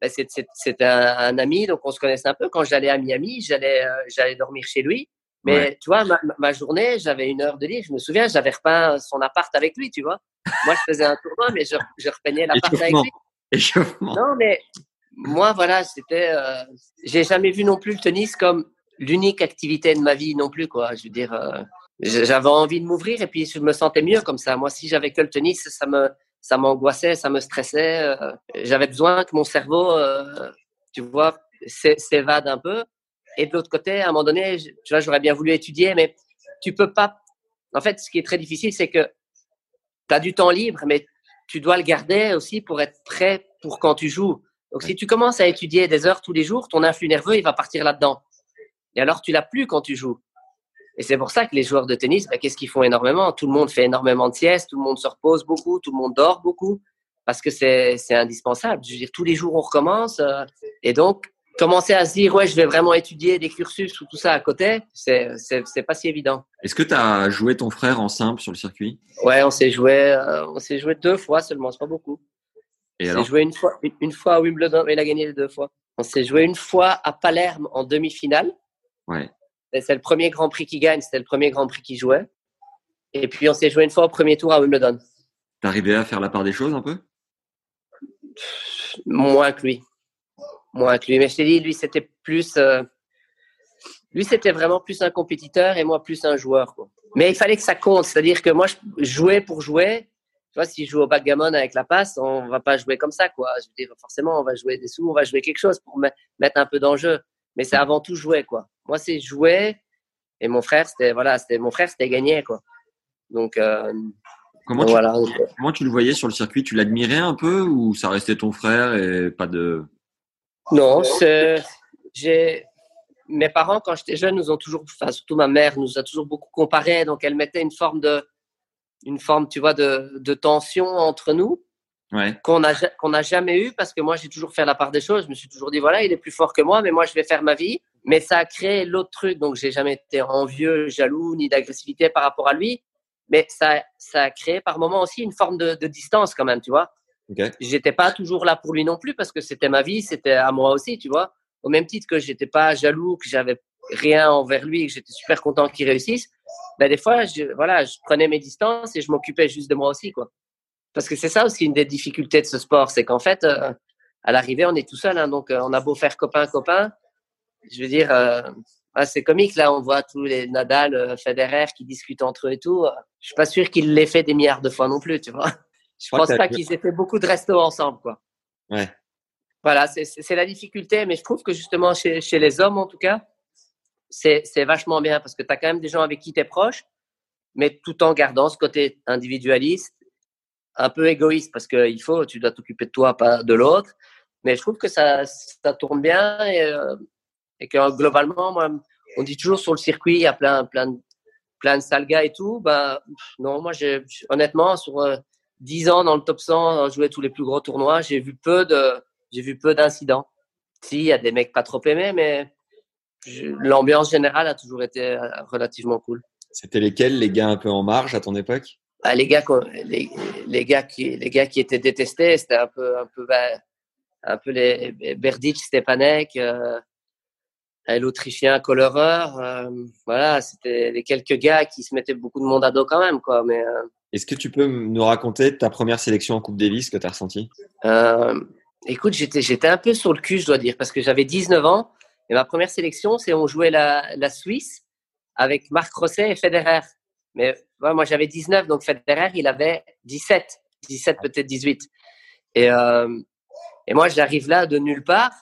ben, c'est un, un, ami, donc on se connaissait un peu. Quand j'allais à Miami, j'allais euh, j'allais dormir chez lui. Mais tu vois, ma, ma journée, j'avais une heure de lit. Je me souviens, j'avais repeint son appart avec lui, tu vois. Moi, je faisais un tournoi, mais je, je repeignais l'appart avec lui. Échauffement. Non, mais moi, voilà, c'était. Euh, J'ai jamais vu non plus le tennis comme l'unique activité de ma vie non plus, quoi. Je veux dire. J'avais envie de m'ouvrir et puis je me sentais mieux comme ça. Moi, si j'avais que le tennis, ça me, ça m'angoissait, ça me stressait. Euh, j'avais besoin que mon cerveau, euh, tu vois, s'évade un peu. Et de l'autre côté, à un moment donné, tu vois, j'aurais bien voulu étudier, mais tu peux pas. En fait, ce qui est très difficile, c'est que tu as du temps libre, mais tu dois le garder aussi pour être prêt pour quand tu joues. Donc, si tu commences à étudier des heures tous les jours, ton influx nerveux, il va partir là-dedans. Et alors, tu l'as plus quand tu joues. Et c'est pour ça que les joueurs de tennis, bah, qu'est-ce qu'ils font énormément? Tout le monde fait énormément de siestes, tout le monde se repose beaucoup, tout le monde dort beaucoup, parce que c'est indispensable. Je veux dire, tous les jours, on recommence. Euh, et donc, commencer à se dire, ouais, je vais vraiment étudier des cursus ou tout ça à côté, c'est pas si évident. Est-ce que tu as joué ton frère en simple sur le circuit? Ouais, on s'est joué, euh, on s'est joué deux fois seulement, c'est pas beaucoup. Et on s'est joué une fois, une, fois à Wimbledon, mais il a gagné les deux fois. On s'est joué une fois à Palerme en demi-finale. Ouais. C'est le premier Grand Prix qui gagne, c'était le premier Grand Prix qui jouait. Et puis on s'est joué une fois au premier tour à Wimbledon. T'arrivais à faire la part des choses un peu? Moins que lui. Moins que lui. Mais je t'ai dit, lui, c'était plus. Euh, lui, c'était vraiment plus un compétiteur et moi, plus un joueur. Mais il fallait que ça compte. C'est-à-dire que moi, je jouais pour jouer. Tu vois, si je joue au backgammon avec la passe, on va pas jouer comme ça, quoi. Je veux dire, forcément, on va jouer des sous, on va jouer quelque chose pour mettre un peu d'enjeu. Mais c'est avant tout jouer, quoi. Moi, c'est jouer. Et mon frère, c'était voilà, c'était mon frère, c'était gagner quoi. Donc, euh, comment, tu, voilà. comment tu le voyais sur le circuit? Tu l'admirais un peu ou ça restait ton frère et pas de Non, j'ai mes parents quand j'étais jeune nous ont toujours, enfin surtout ma mère nous a toujours beaucoup comparé, donc elle mettait une forme de, une forme, tu vois, de, de tension entre nous. Ouais. qu'on n'a qu'on jamais eu parce que moi j'ai toujours fait la part des choses. Je me suis toujours dit voilà il est plus fort que moi, mais moi je vais faire ma vie mais ça a créé l'autre truc. Donc, j'ai jamais été envieux, jaloux, ni d'agressivité par rapport à lui. Mais ça, ça a créé par moments aussi une forme de, de distance quand même, tu vois. Okay. J'étais pas toujours là pour lui non plus parce que c'était ma vie, c'était à moi aussi, tu vois. Au même titre que j'étais pas jaloux, que j'avais rien envers lui, que j'étais super content qu'il réussisse. Ben, des fois, je, voilà, je prenais mes distances et je m'occupais juste de moi aussi, quoi. Parce que c'est ça aussi une des difficultés de ce sport, c'est qu'en fait, euh, à l'arrivée, on est tout seul, hein, donc euh, on a beau faire copain-copain, je veux dire, euh, c'est comique là, on voit tous les Nadal, euh, Federer qui discutent entre eux et tout. Je suis pas sûr qu'ils l'aient fait des milliards de fois non plus, tu vois. Je, pense pas qu'ils aient fait beaucoup de restos ensemble, quoi. Ouais. Voilà, c'est la difficulté, mais je trouve que justement chez, chez les hommes, en tout cas, c'est vachement bien parce que tu as quand même des gens avec qui tu es proche, mais tout en gardant ce côté individualiste, un peu égoïste parce qu'il faut, tu dois t'occuper de toi, pas de l'autre. Mais je trouve que ça, ça tourne bien et, euh, et que globalement, moi, on dit toujours sur le circuit, il y a plein, plein, de, plein de sales gars et tout. Bah, non, moi, j'ai, honnêtement, sur euh, 10 ans dans le top 100, jouer tous les plus gros tournois, j'ai vu peu de, j'ai vu peu d'incidents. Si, il y a des mecs pas trop aimés, mais l'ambiance générale a toujours été euh, relativement cool. C'était lesquels, les gars un peu en marge à ton époque? Bah, les, gars, les, les, gars qui, les gars qui étaient détestés, c'était un peu, un peu, bah, un peu les Berdic, Stepanek, euh, l'Autrichien Kollerer. Euh, voilà, c'était les quelques gars qui se mettaient beaucoup de monde à dos quand même. Quoi, mais, euh, Est-ce que tu peux nous raconter ta première sélection en Coupe Davis que tu as ressenti euh, Écoute, j'étais, j'étais un peu sur le cul, je dois dire, parce que j'avais 19 ans. Et ma première sélection, c'est on jouait la, la Suisse avec Marc Rosset et Federer. Mais ouais, moi, j'avais 19, donc Federer, il avait 17, 17 peut-être 18. Et, euh, et moi, j'arrive là de nulle part.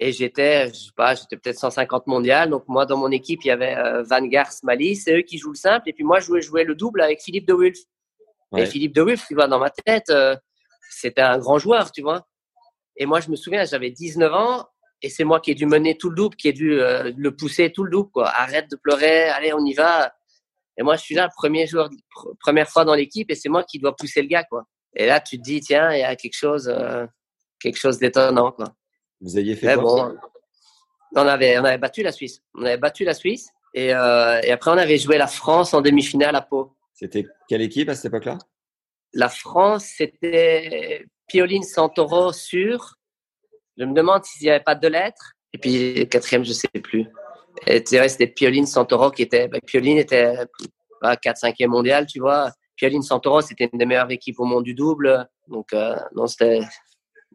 Et j'étais, je sais pas, j'étais peut-être 150 mondial. Donc moi, dans mon équipe, il y avait euh, Van Gars, Mali, c'est eux qui jouent le simple. Et puis moi, je jouais, jouais le double avec Philippe de Wulf. Ouais. Et Philippe de Wulf, tu vois, dans ma tête, euh, c'était un grand joueur, tu vois. Et moi, je me souviens, j'avais 19 ans et c'est moi qui ai dû mener tout le double, qui ai dû euh, le pousser tout le double, quoi. Arrête de pleurer, allez, on y va. Et moi, je suis là, premier joueur, pr- première fois dans l'équipe, et c'est moi qui dois pousser le gars, quoi. Et là, tu te dis, tiens, il y a quelque chose, euh, quelque chose d'étonnant, quoi. Vous aviez fait Mais quoi bon, on avait, on avait battu la Suisse. On avait battu la Suisse, et, euh, et après, on avait joué la France en demi-finale à Pau. C'était quelle équipe à cette époque-là? La France, c'était Pioline Santoro sur. Je me demande s'il n'y avait pas deux lettres. Et puis, quatrième, je ne sais plus. Et tu c'était Pioline Santoro qui était. ben, Pioline était 4-5e mondial, tu vois. Pioline Santoro, c'était une des meilleures équipes au monde du double. Donc, euh, non, c'était.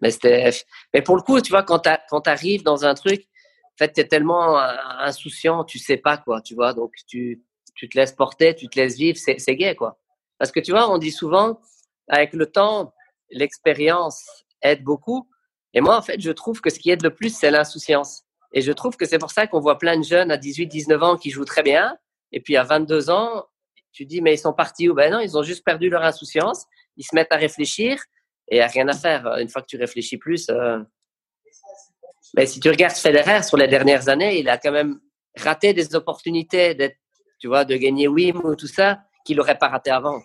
Mais, mais pour le coup, tu vois, quand tu arrives dans un truc, en fait, tu es tellement euh, insouciant, tu sais pas quoi, tu vois. Donc, tu, tu te laisses porter, tu te laisses vivre, c'est, c'est gay, quoi. Parce que tu vois, on dit souvent, avec le temps, l'expérience aide beaucoup. Et moi, en fait, je trouve que ce qui aide le plus, c'est l'insouciance. Et je trouve que c'est pour ça qu'on voit plein de jeunes à 18, 19 ans qui jouent très bien. Et puis à 22 ans, tu dis, mais ils sont partis où? Ben non, ils ont juste perdu leur insouciance. Ils se mettent à réfléchir et à rien à faire. Une fois que tu réfléchis plus. Euh... Mais si tu regardes Federer sur les dernières années, il a quand même raté des opportunités d'être, tu vois, de gagner Wim ou tout ça, qu'il n'aurait pas raté avant.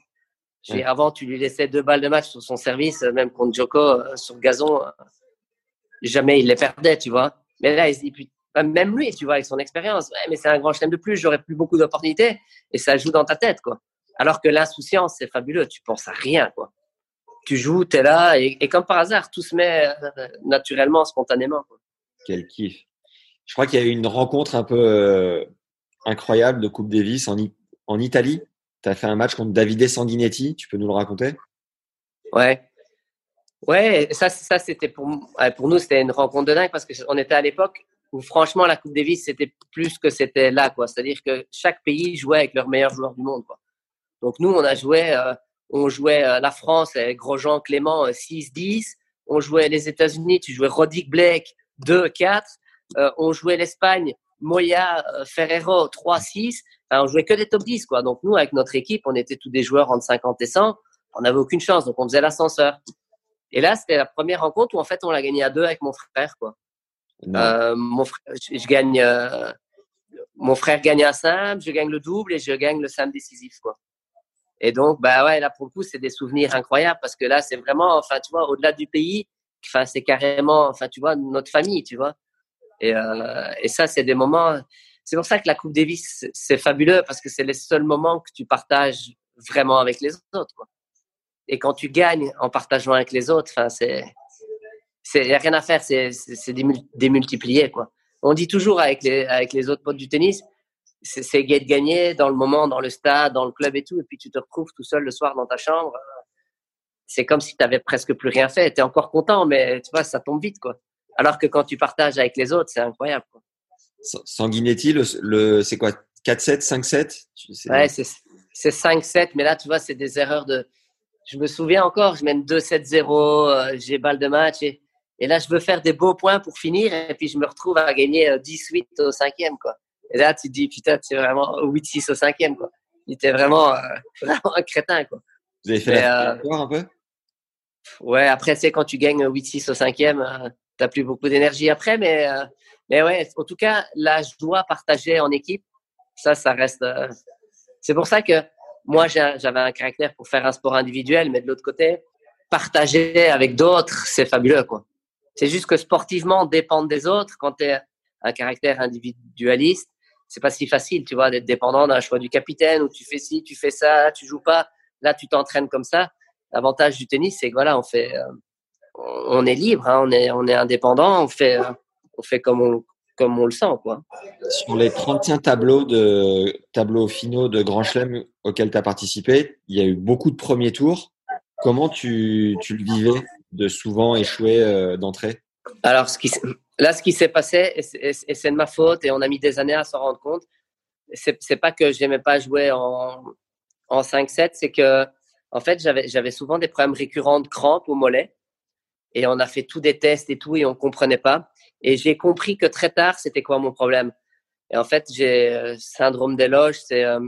Je veux dire, Avant, tu lui laissais deux balles de match sur son service, même contre Djoko euh, sur gazon. euh, jamais il les perdait, tu vois. Mais là, il même lui, tu vois, avec son expérience, ouais, mais c'est un grand chelem de plus, j'aurais plus beaucoup d'opportunités. Et ça joue dans ta tête, quoi. Alors que l'insouciance, c'est fabuleux. Tu penses à rien, quoi. Tu joues, tu es là, et, et, comme par hasard, tout se met euh, naturellement, spontanément. Quel kiff. Je crois qu'il y a eu une rencontre un peu euh, incroyable de Coupe Davis en, I en Italie. Tu as fait un match contre Davide Sanguinetti. Tu peux nous le raconter? Ouais. Ouais, ça, ça c'était pour, pour nous, c'était une rencontre de dingue parce qu'on était à l'époque où franchement la Coupe Davis c'était plus que c'était là quoi. C'est-à-dire que chaque pays jouait avec leurs meilleurs joueurs du monde quoi. Donc nous on a joué, euh, on jouait euh, la France avec Grosjean, Clément 6-10. On jouait les États-Unis, tu jouais Roddick Blake 2-4. Euh, on jouait l'Espagne, Moya, euh, Ferrero 3-6. Enfin, on jouait que des top 10 quoi. Donc nous avec notre équipe on était tous des joueurs entre 50 et 100. On n'avait aucune chance donc on faisait l'ascenseur. Et là, c'était la première rencontre où en fait on l'a gagné à deux avec mon frère, quoi. Euh, mon frère, je, je gagne, euh, mon frère gagne un simple, je gagne le double et je gagne le simple décisif, quoi. Et donc, bah ouais, là pour le coup, c'est des souvenirs incroyables parce que là, c'est vraiment, enfin, tu vois, au-delà du pays, enfin, c'est carrément, enfin, tu vois, notre famille, tu vois. Et, euh, ça, c'est des moments. C'est pour ça que la Coupe Davis, c'est fabuleux parce que c'est les seuls moments que tu partages vraiment avec les autres, quoi et quand tu gagnes en partageant avec les autres, enfin c'est c'est rien à faire, c'est c'est démultiplié quoi. On dit toujours avec les avec les autres potes du tennis, c'est gai de gagner dans le moment, dans le stade, dans le club et tout, et puis tu te retrouves tout seul le soir dans ta chambre. C'est comme si tu avais presque plus rien fait. Tu es encore content, mais tu vois, ça tombe vite quoi. Alors que quand tu partages avec les autres, c'est incroyable. Quoi. Sanguinetti, le, le c'est quoi 4-7, 5-7 Ouais, c'est 5-7, mais là, tu vois, c'est des erreurs de, je me souviens encore, je mène 2-7-0, euh, j'ai balle de match et, et, là, je veux faire des beaux points pour finir et puis je me retrouve à gagner 10-8 au cinquième, quoi. Et là, tu te dis, putain, c'est vraiment 8-6 au cinquième, quoi. Il était vraiment, euh, vraiment un crétin, quoi. Vous avez fait Mais, la euh, un peu? Ouais, après, tu sais, quand tu gagnes 8-6 au cinquième, t'as plus beaucoup d'énergie après, mais, euh, mais ouais, en tout cas, la joie partagée en équipe, ça, ça reste. euh, c'est pour ça que moi, j'avais un caractère pour faire un sport individuel, mais de l'autre côté, partager avec d'autres, c'est fabuleux, quoi. C'est juste que sportivement, dépendre des autres, quand tu es un caractère individualiste, c'est pas si facile, tu vois, d'être dépendant d'un choix du capitaine où tu fais ci, tu fais ça, tu joues pas. Là, tu t'entraînes comme ça. L'avantage du tennis, c'est que voilà, on fait, euh, on est libre, hein, on est, on est indépendant, on fait, euh, on fait comme on, comme on le sent, quoi. Sur les 31 tableaux de tableaux finaux de Grand Chelem auxquels tu as participé, il y a eu beaucoup de premiers tours. Comment tu, tu le vivais de souvent échouer euh, d'entrée? Alors, ce qui, là, ce qui s'est passé, et c'est- de ma faute, et on a mis des années à s'en rendre compte, c'est pas que j'aimais pas jouer en, en 5-7, c'est que, en fait, j'avais souvent des problèmes récurrents de crampes au mollet, et on a fait tous des tests et tout, et on comprenait pas. Et j'ai compris que très tard, c'était quoi mon problème. Et en fait, j'ai euh, syndrome des loges, c'est euh,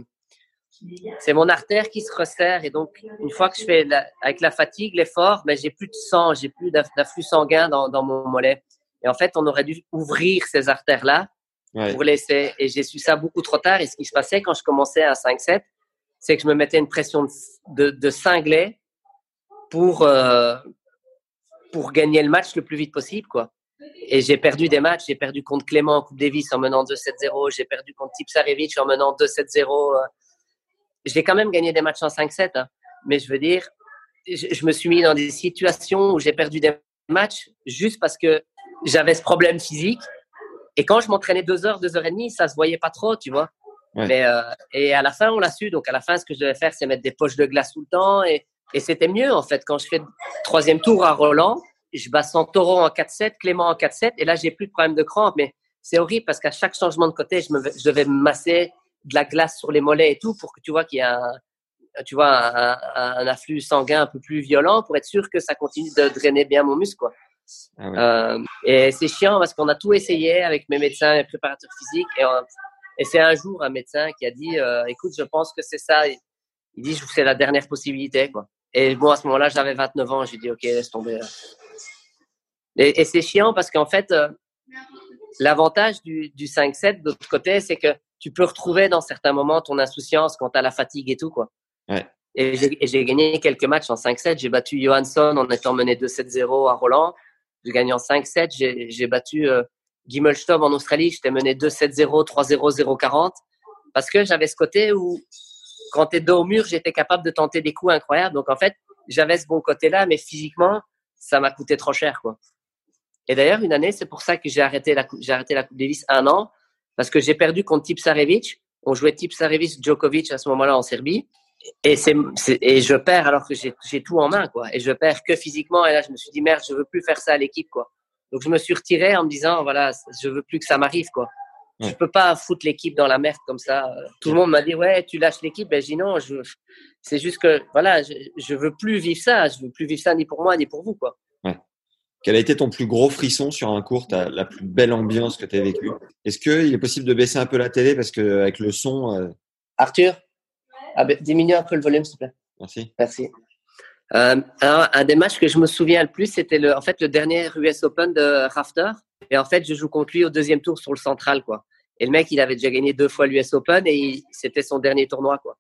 c'est mon artère qui se resserre et donc une fois que je fais la- avec la fatigue, l'effort, ben j'ai plus de sang, j'ai plus d'aff- d'afflux sanguin dans, dans mon mollet. Et en fait, on aurait dû ouvrir ces artères là Ouais. pour laisser. Et j'ai su ça beaucoup trop tard. Et ce qui se passait quand je commençais à 5-7, c'est que je me mettais une pression de, de, de cinglé pour euh, pour gagner le match le plus vite possible, quoi. Et j'ai perdu des matchs. J'ai perdu contre Clément en Coupe Davis en menant 2-7-0. J'ai perdu contre Tipsarevic en menant 2-7-0. euh. J'ai quand même gagné des matchs en 5-7. hein. Mais je veux dire, je, je me suis mis dans des situations où j'ai perdu des matchs juste parce que j'avais ce problème physique. Et quand je m'entraînais deux heures, deux heures et demie, ça se voyait pas trop, tu vois. Ouais. Mais euh, et à la fin, on l'a su. Donc à la fin, ce que je devais faire, c'est mettre des poches de glace tout le temps. Et, et c'était mieux en fait quand je fais troisième tour à Roland. Je bats Santoro en 4-7, Clément en 4-7, et là j'ai plus de problème de crampes. Mais c'est horrible parce qu'à chaque changement de côté, je, me, je devais me masser de la glace sur les mollets et tout pour que tu vois qu'il y a un, tu vois un, un afflux sanguin un peu plus violent pour être sûr que ça continue de drainer bien mon muscle quoi. Ah. Euh, et c'est chiant parce qu'on a tout essayé avec mes médecins et préparateurs physiques. Et, c'est un jour un médecin qui a dit euh, Écoute, je pense que c'est ça. Il il dit C'est la dernière possibilité. Quoi. Et bon, à ce moment-là, j'avais 29 ans. J'ai dit Ok, laisse tomber. là. Et, et c'est chiant parce qu'en fait, euh, l'avantage du, du 5-7, d'autre côté, c'est que tu peux retrouver dans certains moments ton insouciance quand tu as la fatigue et tout. Quoi. Ouais. Et j'ai gagné quelques matchs en 5-7. J'ai battu Johansson en étant mené 2-7-0 à Roland. J'ai gagné en 5-7. J'ai battu euh, Gimelstob en Australie. J'étais mené 2-7-0, 3-0, 0-40. Parce que j'avais ce côté où, quand tu es dos au mur, j'étais capable de tenter des coups incroyables. Donc, en fait, j'avais ce bon côté-là, mais physiquement, ça m'a coûté trop cher. quoi. Et d'ailleurs, une année, c'est pour ça que j'ai arrêté, la, j'ai arrêté la Coupe Davis un an. Parce que j'ai perdu contre Tipsarevic. On jouait Tipsarevic, Djokovic à ce moment-là en Serbie. Et, c'est, et je perds alors que j'ai, j'ai tout en main, quoi. Et je perds que physiquement. Et là, je me suis dit, merde, je veux plus faire ça à l'équipe, quoi. Donc, je me suis retiré en me disant, voilà, je veux plus que ça m'arrive, quoi. Ouais. Je peux pas foutre l'équipe dans la merde comme ça. Tout le monde m'a dit, ouais, tu lâches l'équipe. Ben, je dis non, je, c'est juste que, voilà, je, je veux plus vivre ça. Je veux plus vivre ça ni pour moi, ni pour vous, quoi. Quel a été ton plus gros frisson sur un cours, ta- la plus belle ambiance que tu as vécue? Est-ce qu'il est possible de baisser un peu la télé parce que avec le son, euh, Arthur, ah ben, diminue un peu le volume, s'il te plaît. merci. Merci. Euh, un, un des matchs que je me souviens le plus, c'était le, en fait le dernier US Open de Rafter. Et en fait, je joue contre lui au deuxième tour sur le central, quoi. Et le mec, il avait déjà gagné deux fois l'US Open et il- c'était son dernier tournoi, quoi.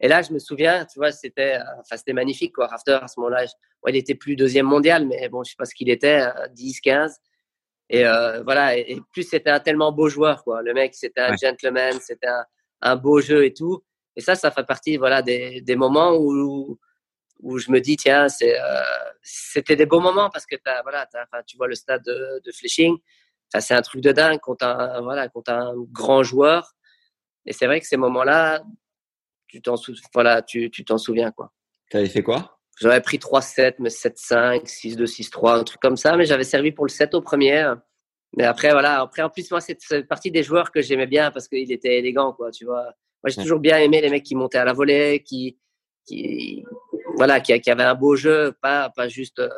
Et là, je me souviens, tu vois, c'était, euh, enfin, c'était magnifique, quoi. Rafter, à ce moment-là, ouais, il était plus deuxième mondial, mais bon, je sais pas ce qu'il était, euh, 10, 15. Et euh, voilà, et, et plus c'était un tellement beau joueur, quoi. Le mec, c'était un Ouais. gentleman, c'était un, un beau jeu et tout. Et ça, ça fait partie, voilà, des, des moments où, où je me dis, tiens, c'est, euh, c'était des beaux moments parce que t'as, voilà, tu vois le stade de, de. Enfin, c'est un truc de dingue quand voilà, quand un grand joueur. Et c'est vrai que ces moments-là, tu t'en, sou- voilà, tu, tu t'en souviens, quoi. T'avais fait quoi? J'aurais pris 3-7, mais 7-5, 6-2, 6-3, un truc comme ça, mais j'avais servi pour le 7 au premier. Mais après, voilà, après, en plus, moi, c'est c'est partie des joueurs que j'aimais bien parce qu'il était élégant, quoi, tu vois. Moi, j'ai toujours bien aimé les mecs qui montaient à la volée, qui, qui, voilà, qui, qui avaient un beau jeu, pas, pas juste euh,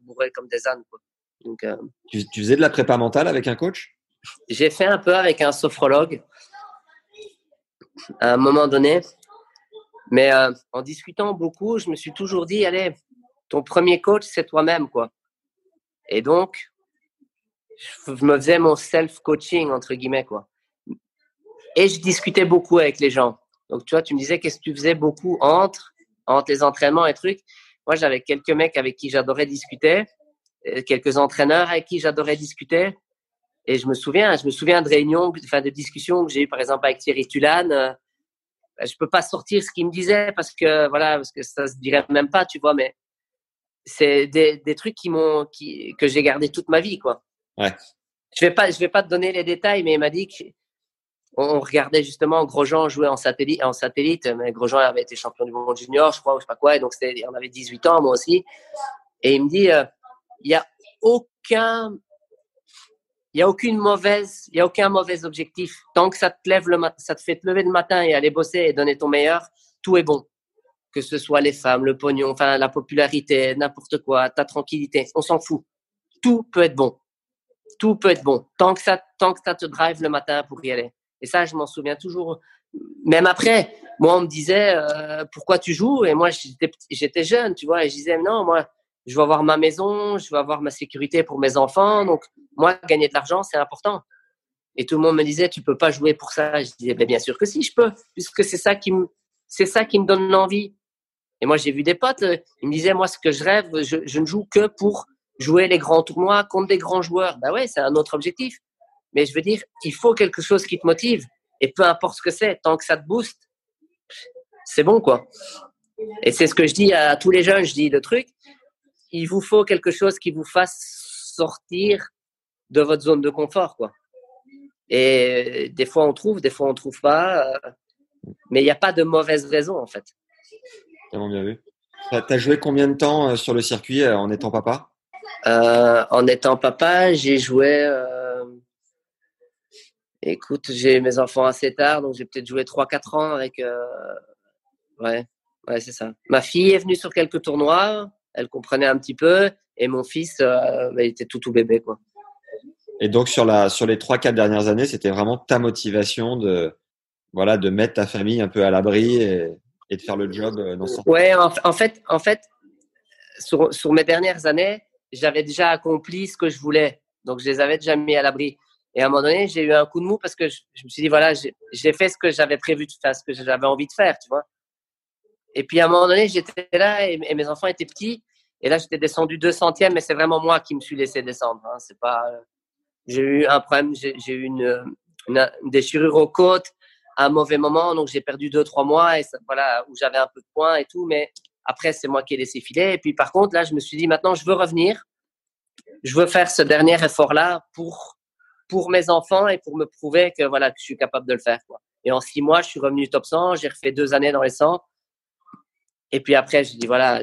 bourrés comme des ânes, quoi. Donc, euh, tu, tu faisais de la prépa mentale avec un coach? j'ai fait un peu avec un sophrologue à un moment donné. Mais euh, en discutant beaucoup, je me suis toujours dit, allez, ton premier coach, c'est toi-même, quoi. Et donc, je me faisais mon self-coaching, entre guillemets, quoi. Et je discutais beaucoup avec les gens. Donc, tu vois, tu me disais qu'est-ce que tu faisais beaucoup entre, entre les entraînements et trucs? Moi, j'avais quelques mecs avec qui j'adorais discuter, euh, quelques entraîneurs avec qui j'adorais discuter. Et je me souviens, je me souviens de réunions, enfin de discussions que j'ai eues, par exemple, avec Thierry Tulane. Euh, je peux pas sortir ce qu'il me disait parce que, voilà, parce que ça se dirait même pas, tu vois, mais c'est des, des trucs qui m'ont, qui, que j'ai gardé toute ma vie, quoi. Ouais. Je vais pas, je vais pas te donner les détails, mais il m'a dit qu'on regardait justement Grosjean jouer en satellite, en satellite. Mais Grosjean avait été champion du monde junior, je crois, ou je sais pas quoi. Et donc, on avait 18 ans, moi aussi. Et il me dit, euh, il y a aucun, il y a aucune mauvaise, il y a aucun mauvais objectif. Tant que ça te lève le ça te fait te lever le matin et aller bosser et donner ton meilleur, tout est bon. Que ce soit les femmes, le pognon, enfin, la popularité, n'importe quoi, ta tranquillité, on s'en fout. Tout peut être bon tout peut être bon tant que ça, tant que ça te drive le matin pour y aller. Et ça, je m'en souviens toujours. Même après, moi, on me disait euh, pourquoi tu joues? Et moi, j'étais jeune, tu vois. Et je disais non, moi, je veux avoir ma maison, je veux avoir ma sécurité pour mes enfants. Donc, moi, gagner de l'argent, c'est important. Et tout le monde me disait tu peux pas jouer pour ça. Je disais bien sûr que si, je peux, puisque c'est ça qui me, c'est ça qui me donne l'envie. Et moi, j'ai vu des potes, euh, ils me disaient moi, ce que je rêve, je, je ne joue que pour jouer les grands tournois contre des grands joueurs. Ben ouais, c'est un autre objectif. Mais je veux dire, il faut quelque chose qui te motive. Et peu importe ce que c'est, tant que ça te booste, c'est bon, quoi. Et c'est ce que je dis à tous les jeunes. Je dis le truc, il vous faut quelque chose qui vous fasse sortir de votre zone de confort, quoi. Et des fois on trouve, des fois on trouve pas. Euh, mais il n'y a pas de mauvaise raison, en fait. Tellement bien vu? Tu as joué combien de temps euh, sur le circuit euh, en étant papa? Euh, en étant papa, j'ai joué. Euh, écoute, j'ai mes enfants assez tard, donc j'ai peut-être joué 3-4 ans avec. Euh, ouais, ouais, c'est ça. Ma fille est venue sur quelques tournois, elle comprenait un petit peu, et mon fils, bah, il était tout tout bébé, quoi. Et donc sur la sur les 3-4 dernières années, c'était vraiment ta motivation de voilà de mettre ta famille un peu à l'abri et, et, de faire le job dans ce Ouais, en, en fait, en fait, sur, sur mes dernières années j'avais déjà accompli ce que je voulais. Donc, je les avais déjà mis à l'abri. Et à un moment donné, j'ai eu un coup de mou parce que je, me suis dit, voilà, j'ai fait ce que j'avais prévu de faire, ce que j'avais envie de faire, tu vois. Et puis, à un moment donné, j'étais là et, mes enfants étaient petits. Et là, j'étais descendu deux centièmes, mais c'est vraiment moi qui me suis laissé descendre. Hein. C'est pas. J'ai eu un problème, j'ai eu une, une, déchirure aux côtes à un mauvais moment, donc j'ai perdu deux, trois mois et ça, voilà, où j'avais un peu de points et tout, mais après, c'est moi qui ai laissé filer. Et puis, par contre, là, je me suis dit, maintenant, je veux revenir. Je veux faire ce dernier effort-là pour, pour mes enfants et pour me prouver que, voilà, que je suis capable de le faire. Quoi. Et en six mois, je suis revenu top 100. J'ai refait deux années dans les 100. Et puis après, je dis, voilà,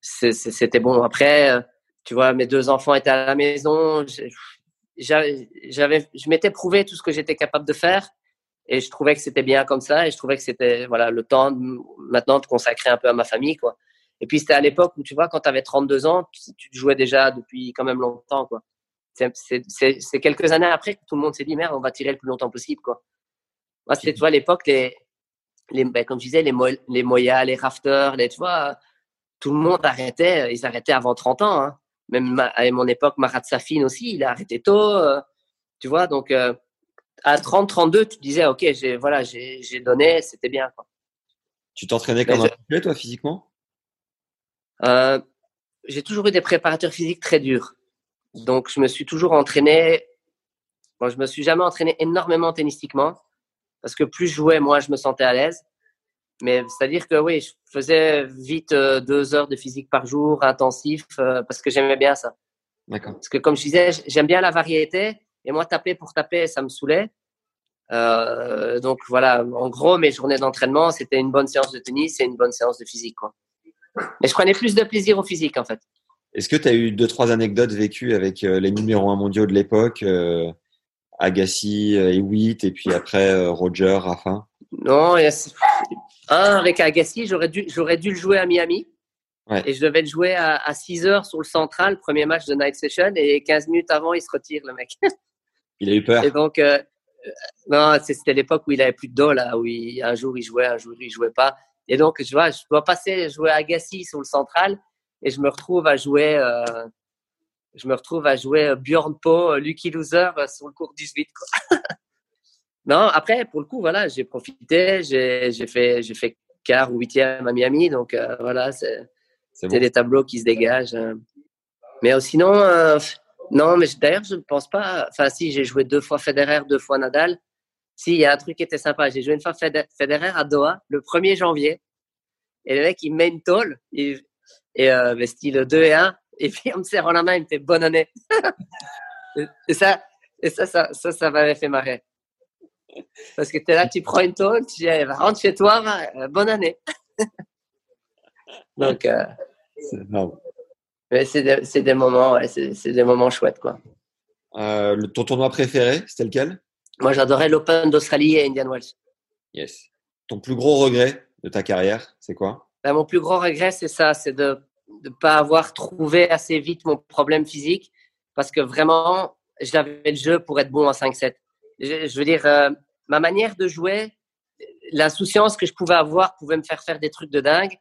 c'était bon. Après, euh, tu vois, mes deux enfants étaient à la maison. J'avais, je m'étais prouvé tout ce que j'étais capable de faire. Et je trouvais que c'était bien comme ça. Et je trouvais que c'était voilà le temps maintenant de consacrer un peu à ma famille. quoi. Et puis c'était à l'époque où, tu vois, quand tu avais 32 ans, tu, tu, jouais déjà depuis quand même longtemps. quoi. C'est quelques années après que tout le monde s'est dit, merde, on va tirer le plus longtemps possible. quoi. Moi, c'était, tu vois, à l'époque, les, les, ben, comme je disais, les, les Moya, les Rafters, les, tu vois, tout le monde arrêtait. Ils arrêtaient avant 30 ans. Hein. Même à mon époque, Marat Safin aussi, il a arrêté tôt. Euh, tu vois, donc... Euh, à 30, 32, tu disais, OK, j'ai voilà, j'ai donné, c'était bien. Quoi. Tu t'entraînais comme un toi, physiquement? Euh, J'ai toujours eu des préparateurs physiques très durs. Donc, je me suis toujours entraîné. Bon, je me suis jamais entraîné énormément tennistiquement parce que plus je jouais, moins je me sentais à l'aise. Mais c'est-à-dire que oui, je faisais vite euh, deux heures de physique par jour, intensif, euh, parce que j'aimais bien ça. D'accord. Parce que comme je disais, j'aime bien la variété et moi, taper pour taper, ça me saoulait. Euh, donc voilà, en gros, mes journées d'entraînement, c'était une bonne séance de tennis et une bonne séance de physique. Quoi. Mais je prenais plus de plaisir au physique, en fait. Est-ce que tu as eu deux, trois anecdotes vécues avec euh, les numéros 1 mondiaux de l'époque, euh, Agassi, et Witt, et puis après Roger, Rafa? Non, un avec Agassi, j'aurais dû, j'aurais dû le jouer à Miami. Et je devais le jouer à, à 6 heures sur le central, premier match de Night Session, et 15 minutes avant, il se retire, le mec. il a eu peur? Et donc, euh, euh, non, c'était l'époque où il avait plus de dos, là, où un jour il jouait, un jour il jouait pas. Et donc, je vois, je dois passer jouer à Agassi sur le central, et je me retrouve à jouer, euh, je me retrouve à jouer Bjorn Po, Lucky Loser sur le cours 18. Quoi. non, après, pour le coup, voilà, j'ai profité, j'ai fait, j'ai fait quart ou huitième à Miami, donc voilà, c'est des tableaux qui se dégagent. Mais sinon, non, mais d'ailleurs, je ne pense pas. Enfin, si, j'ai joué deux fois Federer, deux fois Nadal. Si, il y a un truc qui était sympa. J'ai joué une fois Federer à Doha le 1er janvier. Et le mec, il met une tôle. Et euh, style 2 et 1. Et puis, on me serre la main, il me fait bonne année. et ça, et ça, ça, ça, ça m'avait fait marrer. Parce que tu es là, tu prends une tôle, tu dis, rentre chez toi, euh, bonne année. Donc, euh, c'est des, des, moments, ouais, c'est des moments chouettes, quoi. Euh, ton tournoi préféré, c'était lequel? Moi, j'adorais l'Open d'Australie et Indian Wells. Yes. Ton plus gros regret de ta carrière, c'est quoi? Mon plus gros regret, c'est ça, c'est de ne pas avoir trouvé assez vite mon problème physique, parce que vraiment, j'avais le jeu pour être bon en 5-7. Je, veux dire, euh, ma manière de jouer, l'insouciance que je pouvais avoir pouvait me faire faire des trucs de dingue.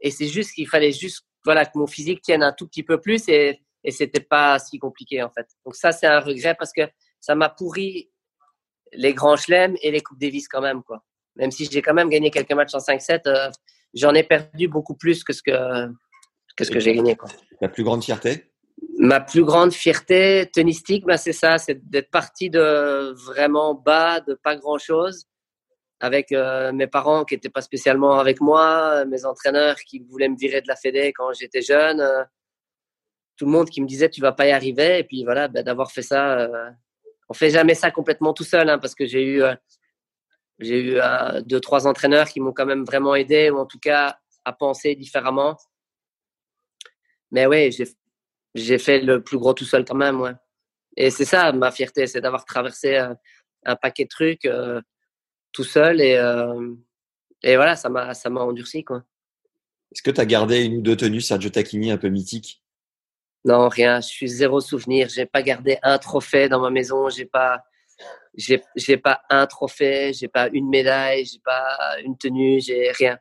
Et c'est juste qu'il fallait juste voilà, que mon physique tienne un tout petit peu plus et, et c'était pas si compliqué en fait. Donc ça, c'est un regret parce que ça m'a pourri les grands chelems et les Coupes Davis quand même, quoi. Même si j'ai quand même gagné quelques matchs en 5-7, euh, j'en ai perdu beaucoup plus que ce que, que, ce que j'ai gagné, quoi. La plus grande fierté? Ma plus grande fierté tennistique, ben c'est ça, c'est d'être parti de vraiment bas, de pas grand-chose, avec euh, mes parents qui n'étaient pas spécialement avec moi, mes entraîneurs qui voulaient me virer de la Fédé quand j'étais jeune, euh, tout le monde qui me disait tu vas pas y arriver. Et puis voilà, ben, d'avoir fait ça, euh, on fait jamais ça complètement tout seul, hein, parce que j'ai eu, j'ai eu deux trois entraîneurs qui m'ont quand même vraiment aidé, ou en tout cas à penser différemment. Mais oui, j'ai, fait le plus gros tout seul quand même, ouais. Et c'est ça ma fierté, c'est d'avoir traversé un paquet de trucs tout seul et, euh, et voilà, ça m'a, endurci. Quoi. Est-ce que tu as gardé une ou deux tenues Sergio Tacchini un peu mythiques Non, rien. Je suis zéro souvenir. J'ai pas gardé un trophée dans ma maison. J'ai pas, j'ai, j'ai pas un trophée. J'ai pas une médaille. J'ai pas une tenue. J'ai rien.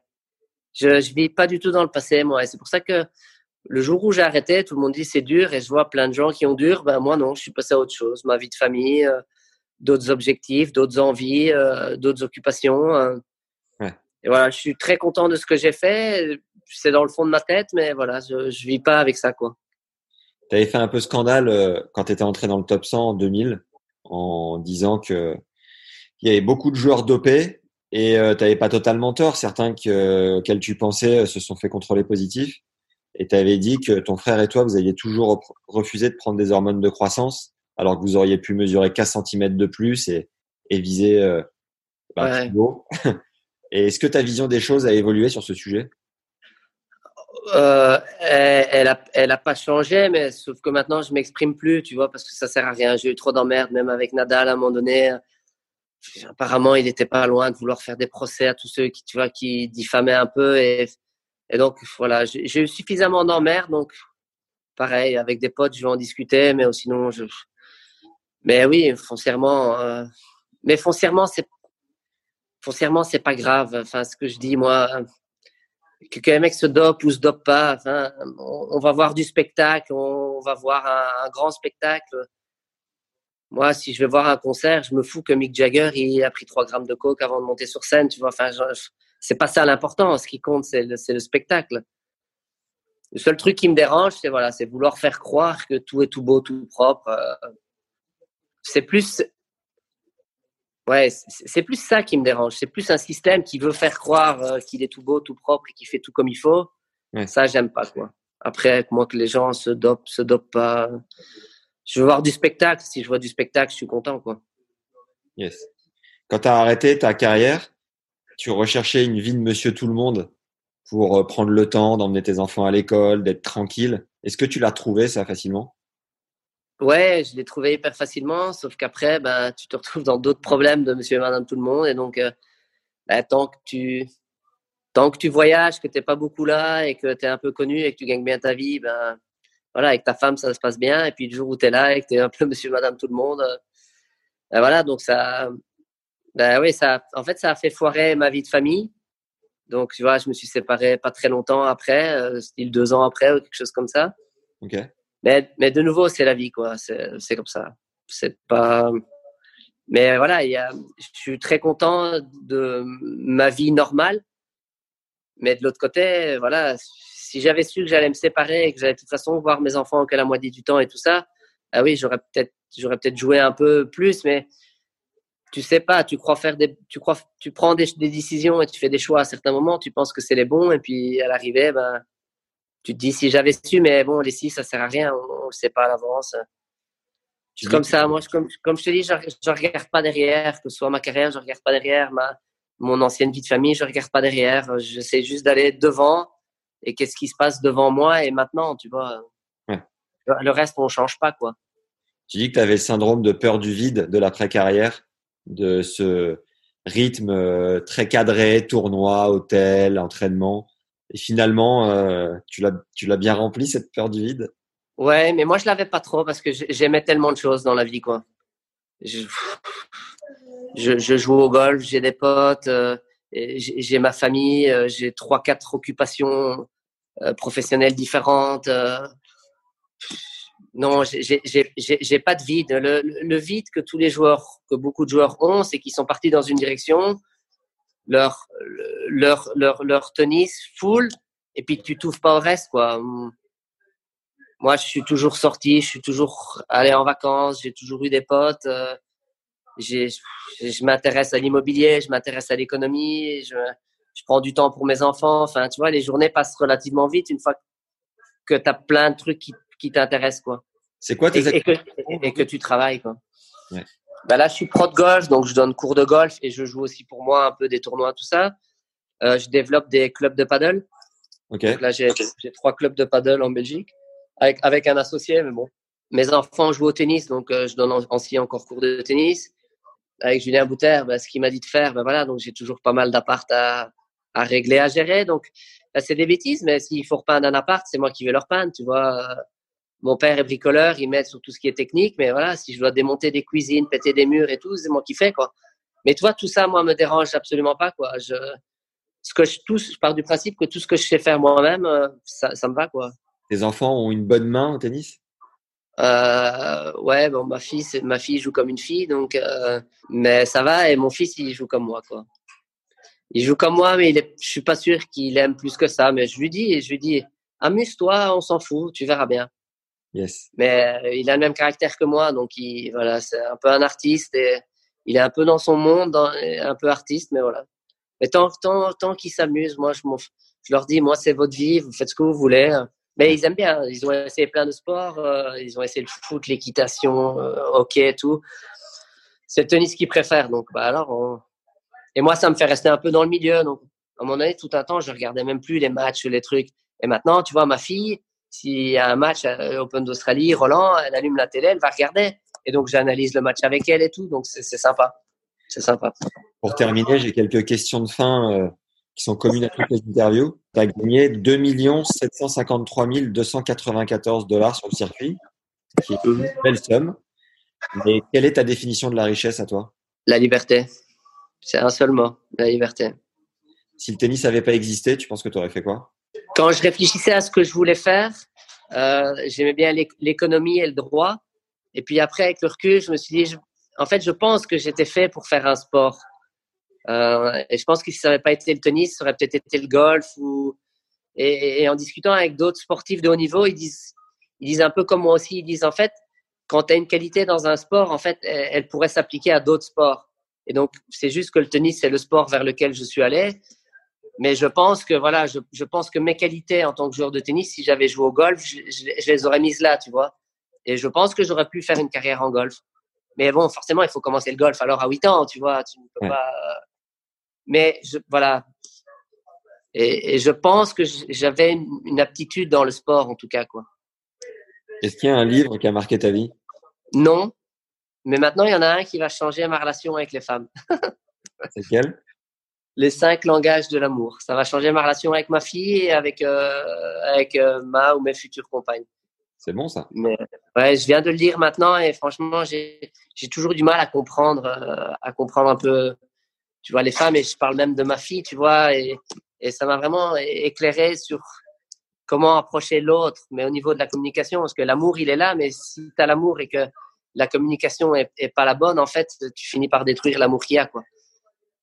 Je, je vis pas du tout dans le passé, moi. Et c'est pour ça que le jour où j'ai arrêté, tout le monde dit c'est dur. Et je vois plein de gens qui ont dur. Ben moi non, je suis passé à autre chose. Ma vie de famille. Euh, d'autres objectifs, d'autres envies, euh, d'autres occupations. Euh. Et voilà, je suis très content de ce que j'ai fait. C'est dans le fond de ma tête, mais voilà, je, ne vis pas avec ça, quoi. Tu avais fait un peu scandale euh, quand tu étais entré dans le top 100 en 2000 en disant que il y avait beaucoup de joueurs dopés et tu n'avais pas totalement tort. Certains que, auxquels tu pensais se sont fait contrôler positifs. Et tu avais dit que ton frère et toi, vous aviez toujours refusé de prendre des hormones de croissance alors que vous auriez pu mesurer 4 cm de plus et, et viser euh, bah, et est-ce que ta vision des choses a évolué sur ce sujet? Euh, elle, n'a a pas changé, mais sauf que maintenant je m'exprime plus, tu vois, parce que ça sert à rien. J'ai eu trop d'emmerdes, même avec Nadal à un moment donné. Apparemment, il n'était pas loin de vouloir faire des procès à tous ceux qui, tu vois, qui diffamaient un peu. Et, et donc, voilà, j'ai eu suffisamment d'emmerdes. Donc, pareil, avec des potes, je vais en discuter, mais sinon, je, mais oui, foncièrement. Euh, mais foncièrement, c'est foncièrement c'est pas grave. Enfin, ce que je dis moi, que, que les mecs se dopent ou se dopent pas. Enfin, on, va voir du spectacle, on, va voir un, grand spectacle. Moi, si je vais voir un concert, je me fous que Mick Jagger il a pris 3 grammes de coke avant de monter sur scène. Tu vois, enfin, c'est pas ça l'important. Ce qui compte, c'est le, le spectacle. Le seul truc qui me dérange, c'est voilà, c'est vouloir faire croire que tout est tout beau, tout propre. Euh, c'est plus ouais c'est plus ça qui me dérange. C'est plus un système qui veut faire croire euh, qu'il est tout beau tout propre et qu'il fait tout comme il faut. Ça j'aime pas quoi. Après moi que les gens se dopent se dopent pas. Je veux voir du spectacle. Si je vois du spectacle je suis content quoi. Yes. Quand tu as arrêté ta carrière tu recherchais une vie de monsieur tout le monde pour euh, prendre le temps d'emmener tes enfants à l'école d'être tranquille. Est-ce que tu l'as trouvé ça facilement? Ouais, je l'ai trouvé hyper facilement, sauf qu'après, ben, tu te retrouves dans d'autres problèmes de monsieur et madame tout le monde. Et donc, euh, ben, tant, que tu, tant que tu voyages, que tu n'es pas beaucoup là et que tu es un peu connu et que tu gagnes bien ta vie, ben, voilà, avec ta femme, ça se passe bien. Et puis, le jour où tu es là et que tu es un peu monsieur et madame tout le monde, euh, ben, voilà, donc ça, ben, oui, ça, en fait, ça a fait foirer ma vie de famille. Donc, tu vois, je me suis séparé pas très longtemps après, euh, style deux ans après ou quelque chose comme ça. Okay. Mais, mais de nouveau, c'est la vie, quoi. C'est comme ça. C'est pas. Mais voilà, il y a, je suis très content de ma vie normale. Mais de l'autre côté, voilà, si j'avais su que j'allais me séparer et que j'allais de toute façon voir mes enfants que la moitié du temps et tout ça, ah oui, j'aurais peut-être, j'aurais peut-être joué un peu plus, mais tu sais pas, tu crois faire des, tu crois, tu prends des, des, décisions et tu fais des choix à certains moments, tu penses que c'est les bons et puis à l'arrivée, ben, tu te dis si j'avais su, mais bon, les six, ça sert à rien, on, ne le sait pas à l'avance. C'est comme ça, moi, je, comme, comme je te dis, je, je regarde pas derrière, que ce soit ma carrière, je regarde pas derrière, ma, mon ancienne vie de famille, je regarde pas derrière, j'essaie juste d'aller devant et qu'est-ce qui se passe devant moi et maintenant, tu vois. Ouais. Le reste, on change pas, quoi. Tu dis que tu avais le syndrome de peur du vide de l'après-carrière, de ce rythme euh, très cadré, tournoi, hôtel, entraînement. Et finalement, euh, tu l'as bien rempli, cette peur du vide? Ouais, mais moi, je l'avais pas trop parce que j'aimais tellement de choses dans la vie, quoi. Je, joue au golf, j'ai des potes, euh, j'ai ma famille, euh, j'ai trois, quatre occupations professionnelles différentes. non, j'ai pas de vide. Le, le, vide que tous les joueurs, que beaucoup de joueurs ont, c'est qu'ils sont partis dans une direction, leur, leur, leur, leur tennis full, et puis tu t'ouvres pas au reste, quoi moi, je suis toujours sorti, je suis toujours allé en vacances, j'ai toujours eu des potes. Euh, je m'intéresse à l'immobilier, je m'intéresse à l'économie, je, je, prends du temps pour mes enfants. Enfin, tu vois, les journées passent relativement vite une fois que tu as plein de trucs qui, qui t'intéressent, quoi. C'est quoi tes et, et, que, et, que, tu travailles, quoi. Ouais. Ben là, je suis pro de golf, donc je donne cours de golf et je joue aussi pour moi un peu des tournois, tout ça. Euh, je développe des clubs de paddle. Okay. Donc là, j'ai trois clubs de paddle en Belgique avec, avec un associé, mais bon. Mes enfants jouent au tennis, donc euh, je donne aussi encore cours de tennis. Avec Julien Bouter, bah, ce qu'il m'a dit de faire, ben voilà, donc j'ai toujours pas mal d'appart à, à régler, à gérer. Donc, bah, c'est des bêtises, mais s'il faut repeindre un appart, c'est moi qui vais leur peindre, tu vois. Mon père est bricoleur, il m'aide sur tout ce qui est technique, mais voilà, si je dois démonter des cuisines, péter des murs et tout, c'est moi qui fais, quoi. Mais toi, tout ça, moi, me dérange absolument pas, quoi. Je, ce que je, tout, je pars du principe que tout ce que je sais faire moi-même, euh, ça, ça me va, quoi. Tes enfants ont une bonne main au tennis? Euh, ouais, bon, ma fille, ma fille joue comme une fille, donc, euh, mais ça va. Et mon fils, il joue comme moi, quoi. Il joue comme moi, mais il est, je suis pas sûr qu'il aime plus que ça. Mais je lui dis, je lui dis, amuse-toi, on s'en fout, tu verras bien. Yes. Mais euh, il a le même caractère que moi, donc il, voilà, c'est un peu un artiste et il est un peu dans son monde, un peu artiste, mais voilà. Mais tant, tant, tant qu'il s'amuse, moi, je, leur dis, moi, c'est votre vie, vous faites ce que vous voulez. Mais ils aiment bien. Ils ont essayé plein de sports. Euh, ils ont essayé le foot, l'équitation, euh, hockey, tout. C'est le tennis qu'ils préfèrent. Donc, bah alors, et moi, ça me fait rester un peu dans le milieu. Donc, à mon avis, tout un temps, je regardais même plus les matchs, les trucs. Et maintenant, tu vois, ma fille, s'il y a un match à l'Open d'Australie, Roland, elle allume la télé, elle va regarder. Et donc, j'analyse le match avec elle et tout. Donc, c'est sympa. C'est sympa. Pour terminer, j'ai quelques questions de fin. Euh, qui sont communes à toutes les interviews. Tu as gagné 2 753 294 dollars sur le circuit, qui est une belle somme. Mais quelle est ta définition de la richesse à toi? La liberté. C'est un seul mot, la liberté. Si le tennis n'avait pas existé, tu penses que tu aurais fait quoi? Quand je réfléchissais à ce que je voulais faire, euh, j'aimais bien l'économie et le droit. Et puis après, avec le recul, je me suis dit, en fait, je pense que j'étais fait pour faire un sport. Euh, et je pense que si ça n'avait pas été le tennis, ça aurait peut-être été le golf. Et, en discutant avec d'autres sportifs de haut niveau, ils disent, ils disent un peu comme moi aussi, ils disent en fait, quand tu as une qualité dans un sport, en fait, elle, pourrait s'appliquer à d'autres sports. Et donc, c'est juste que le tennis, c'est le sport vers lequel je suis allé. Mais je pense que voilà, je, je, pense que mes qualités en tant que joueur de tennis, si j'avais joué au golf, je, je, les aurais mises là, tu vois. Et je pense que j'aurais pu faire une carrière en golf. Mais bon, forcément, il faut commencer le golf. Alors à 8 ans, tu vois, tu ne peux pas. Mais je, voilà. Et, je pense que j'avais une, aptitude dans le sport, en tout cas, quoi. Est-ce qu'il y a un livre qui a marqué ta vie? Non. Mais maintenant, il y en a un qui va changer ma relation avec les femmes. C'est quel Les cinq langages de l'amour. Ça va changer ma relation avec ma fille et avec, euh, avec euh, ma ou mes futures compagnes. C'est bon ça. Mais, ouais, je viens de le lire maintenant et franchement, j'ai toujours du mal à comprendre, euh, à comprendre un peu tu vois, les femmes, et je parle même de ma fille, tu vois, et, et ça m'a vraiment éclairé sur comment approcher l'autre, mais au niveau de la communication, parce que l'amour, il est là, mais si tu as l'amour et que la communication est, est, pas la bonne, en fait, tu finis par détruire l'amour qu'il y a, quoi.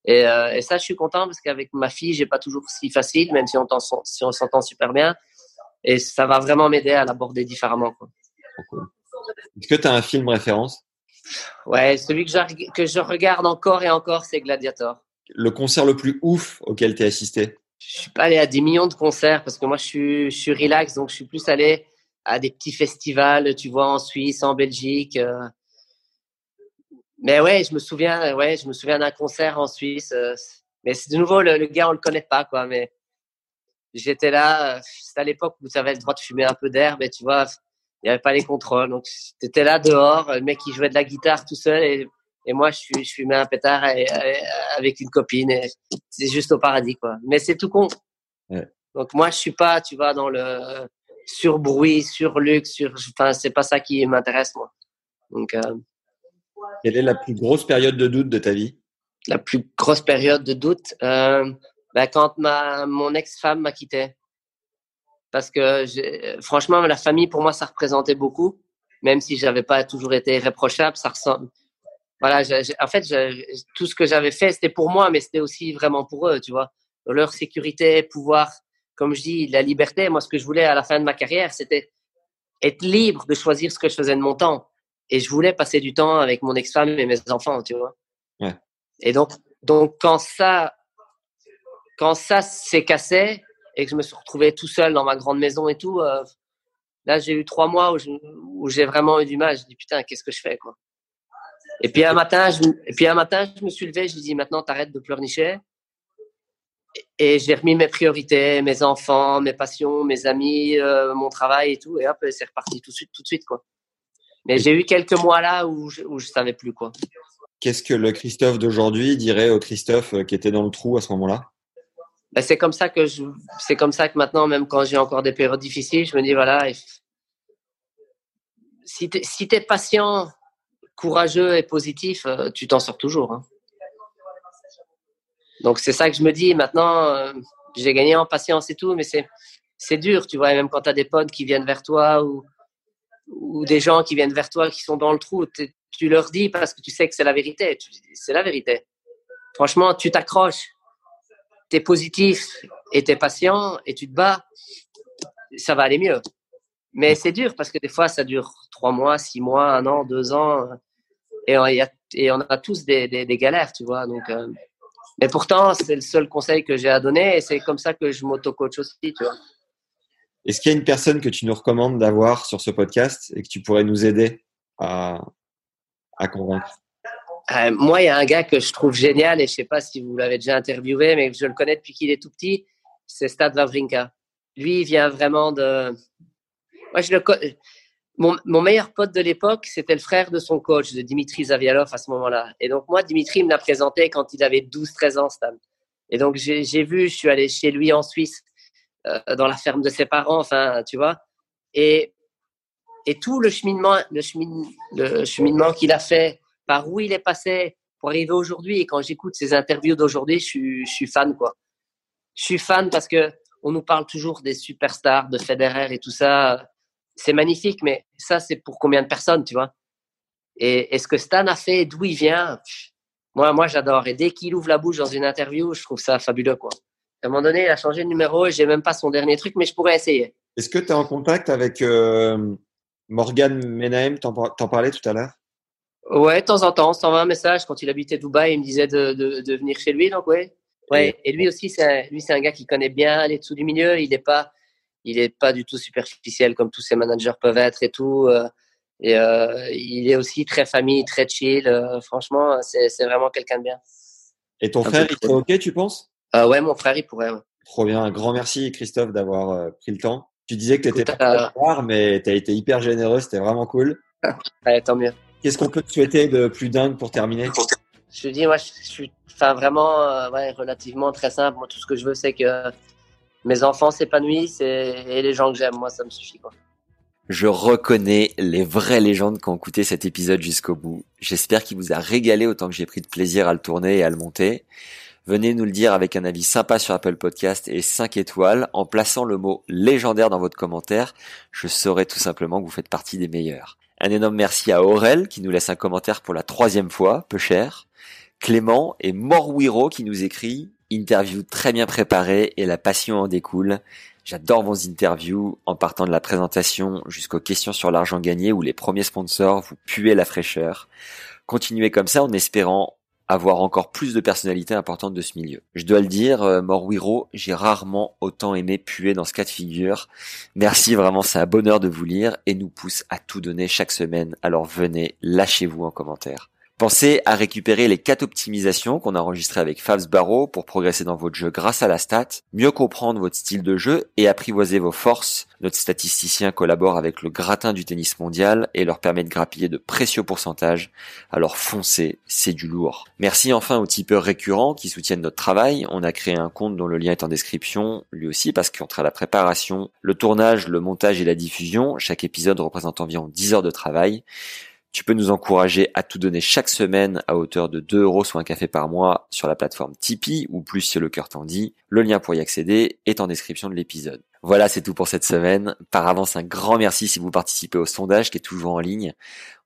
Et, euh, et, ça, je suis content parce qu'avec ma fille, j'ai pas toujours si facile, même si on, si s'entend super bien. Et ça va vraiment m'aider à l'aborder différemment. Est-ce que tu as un film référence? Ouais, celui que je, que je regarde encore et encore, c'est Gladiator. Le concert le plus ouf auquel tu as assisté? Je suis pas allé à des millions de concerts parce que moi, je suis, je suis relax, donc je suis plus allé à des petits festivals, tu vois, en Suisse, en Belgique. Euh. Mais ouais, je me souviens, ouais, je me souviens d'un concert en Suisse. Euh. Mais c'est de nouveau, le, gars, on le connaît pas, quoi. Mais j'étais là, c'était à l'époque où tu avais le droit de fumer un peu d'herbe et tu vois, il n'y avait pas les contrôles. Donc, tu étais là dehors, le mec qui jouait de la guitare tout seul et, et moi, je, je fumais un pétard avec une copine. C'est juste au paradis, quoi. Mais c'est tout con. Ouais. Donc, moi, je suis pas, tu vois, dans le sur bruit, sur luxe, sur, enfin, c'est pas ça qui m'intéresse, moi. Donc, euh, quelle est la plus grosse période de doute de ta vie? La plus grosse période de doute, euh, ben, quand ma mon ex-femme m'a quitté, parce que franchement, la famille pour moi ça représentait beaucoup, même si j'avais pas toujours été irréprochable, ça ressemble. Voilà, en fait, tout ce que j'avais fait, c'était pour moi, mais c'était aussi vraiment pour eux, tu vois. Leur sécurité, pouvoir comme je dis, la liberté, moi, ce que je voulais à la fin de ma carrière, c'était être libre de choisir ce que je faisais de mon temps. Et je voulais passer du temps avec mon ex-femme et mes enfants, tu vois. Ouais. Et donc, donc, quand ça, quand ça s'est cassé et que je me suis retrouvé tout seul dans ma grande maison et tout, euh, là, j'ai eu trois mois où j'ai vraiment eu du mal. Je dis, putain, qu'est-ce que je fais, quoi? Et puis un matin, je, et puis un matin, je me suis levé, je lui ai dit, maintenant, t'arrêtes de pleurnicher et j'ai remis mes priorités, mes enfants, mes passions, mes amis, euh, mon travail et tout. Et hop, c'est reparti tout de suite, tout de suite, quoi. Mais j'ai eu quelques mois là où je, où je savais plus, quoi. Qu'est-ce que le Christophe d'aujourd'hui dirait au Christophe euh, qui était dans le trou à ce moment-là? Ben, C'est comme ça que je, c'est comme ça que maintenant, même quand j'ai encore des périodes difficiles, je me dis, voilà, si tu si es patient, courageux et positif, euh, tu t'en sors toujours. Hein. Donc c'est ça que je me dis maintenant. Euh, j'ai gagné en patience et tout, mais c'est c'est dur, tu vois. même quand tu as des potes qui viennent vers toi ou ou des gens qui viennent vers toi qui sont dans le trou, tu leur dis parce que tu sais que c'est la vérité. C'est la vérité. Franchement, tu t'accroches, tu es positif et tu es patient et tu te bats, ça va aller mieux. Mais c'est dur parce que des fois, ça dure trois mois, six mois, un an, deux ans. Et on, a, tous des galères, tu vois. Donc, euh, mais pourtant, c'est le seul conseil que j'ai à donner et c'est comme ça que je m'auto-coach aussi, tu vois. Est-ce qu'il y a une personne que tu nous recommandes d'avoir sur ce podcast et que tu pourrais nous aider à, convaincre? Euh, Moi, il y a un gars que je trouve génial et je sais pas si vous l'avez déjà interviewé, mais je le connais depuis qu'il est tout petit. C'est Stad Wawrinka. Lui, il vient vraiment de. Moi, je le mon, mon, meilleur pote de l'époque, c'était le frère de son coach, de Dimitri Zavialov à ce moment-là. Et donc, moi, Dimitri me l'a présenté quand il avait 12-13 ans, Stan. Et donc, j'ai vu, je suis allé chez lui en Suisse, dans la ferme de ses parents, enfin, tu vois. Et, et tout le cheminement, le, cheminement qu'il a fait, par où il est passé pour arriver aujourd'hui. Et quand j'écoute ses interviews d'aujourd'hui, je, je suis fan, quoi. Je suis fan parce que on nous parle toujours des superstars, de Federer et tout ça c'est magnifique, mais ça, c'est pour combien de personnes, tu vois? Et, ce que Stan a fait, d'où il vient, moi, moi j'adore. Et dès qu'il ouvre la bouche dans une interview, je trouve ça fabuleux. Quoi. À un moment donné, il a changé de numéro et j'ai même pas son dernier truc, mais je pourrais essayer. Est-ce que tu es en contact avec euh, Morgan Menahem? T'en parlais tout à l'heure? Ouais, de temps en temps, on s'envoie un message. Quand il habitait Dubaï, il me disait de, de, venir chez lui. Donc, ouais. ouais. Et lui aussi, c'est lui, c'est un gars qui connaît bien les dessous du milieu. Il n'est pas, il est pas du tout superficiel comme tous ces managers peuvent être et tout. Euh, et euh, il est aussi très famille, très chill. Euh, franchement, c'est vraiment quelqu'un de bien. Et ton frère, il serait OK, tu penses? Ouais, mon frère, il pourrait. Trop bien. Un grand merci, Christophe, d'avoir pris le temps. Tu disais que tu étais pas voir, mais tu as été hyper généreux. C'était vraiment cool. ouais, tant mieux. Qu'est-ce qu'on peut te souhaiter de plus dingue pour terminer? Je te dis, moi, je, suis enfin, vraiment ouais, relativement très simple. Moi, tout ce que je veux, c'est que mes enfants s'épanouissent et, les gens que j'aime, moi, ça me suffit. Quoi. Je reconnais les vraies légendes qui ont écouté cet épisode jusqu'au bout. J'espère qu'il vous a régalé autant que j'ai pris de plaisir à le tourner et à le monter. Venez nous le dire avec un avis sympa sur Apple Podcast et 5 étoiles en plaçant le mot légendaire dans votre commentaire. Je saurai tout simplement que vous faites partie des meilleurs. Un énorme merci à Aurel qui nous laisse un commentaire pour la troisième fois, peu cher. Clément et Morwiro qui nous écrit interview très bien préparée et la passion en découle. J'adore vos interviews en partant de la présentation jusqu'aux questions sur l'argent gagné où les premiers sponsors vous puez la fraîcheur. Continuez comme ça en espérant avoir encore plus de personnalités importantes de ce milieu. Je dois le dire, euh, Morwiro, j'ai rarement autant aimé puer dans ce cas de figure. Merci vraiment, c'est un bonheur de vous lire et nous pousse à tout donner chaque semaine. Alors venez, lâchez-vous en commentaire. Pensez à récupérer les 4 optimisations qu'on a enregistrées avec Fabs Barrow pour progresser dans votre jeu grâce à la stat, mieux comprendre votre style de jeu et apprivoiser vos forces. Notre statisticien collabore avec le gratin du tennis mondial et leur permet de grappiller de précieux pourcentages. Alors foncez, c'est du lourd. Merci enfin aux tipeurs récurrents qui soutiennent notre travail. On a créé un compte dont le lien est en description, lui aussi parce qu'entre la préparation, le tournage, le montage et la diffusion, chaque épisode représente environ 10 heures de travail. Tu peux nous encourager à tout donner chaque semaine à hauteur de 2 euros soit un café par mois sur la plateforme Tipeee ou plus si le cœur t'en dit. Le lien pour y accéder est en description de l'épisode. Voilà, c'est tout pour cette semaine. Par avance, un grand merci si vous participez au sondage qui est toujours en ligne.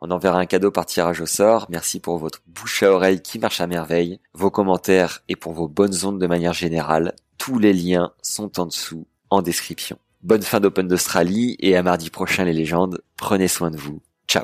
On enverra un cadeau par tirage au sort. Merci pour votre bouche à oreille qui marche à merveille, vos commentaires et pour vos bonnes ondes de manière générale. Tous les liens sont en dessous, en description. Bonne fin d'Open d'Australie et à mardi prochain les légendes. Prenez soin de vous. Ciao.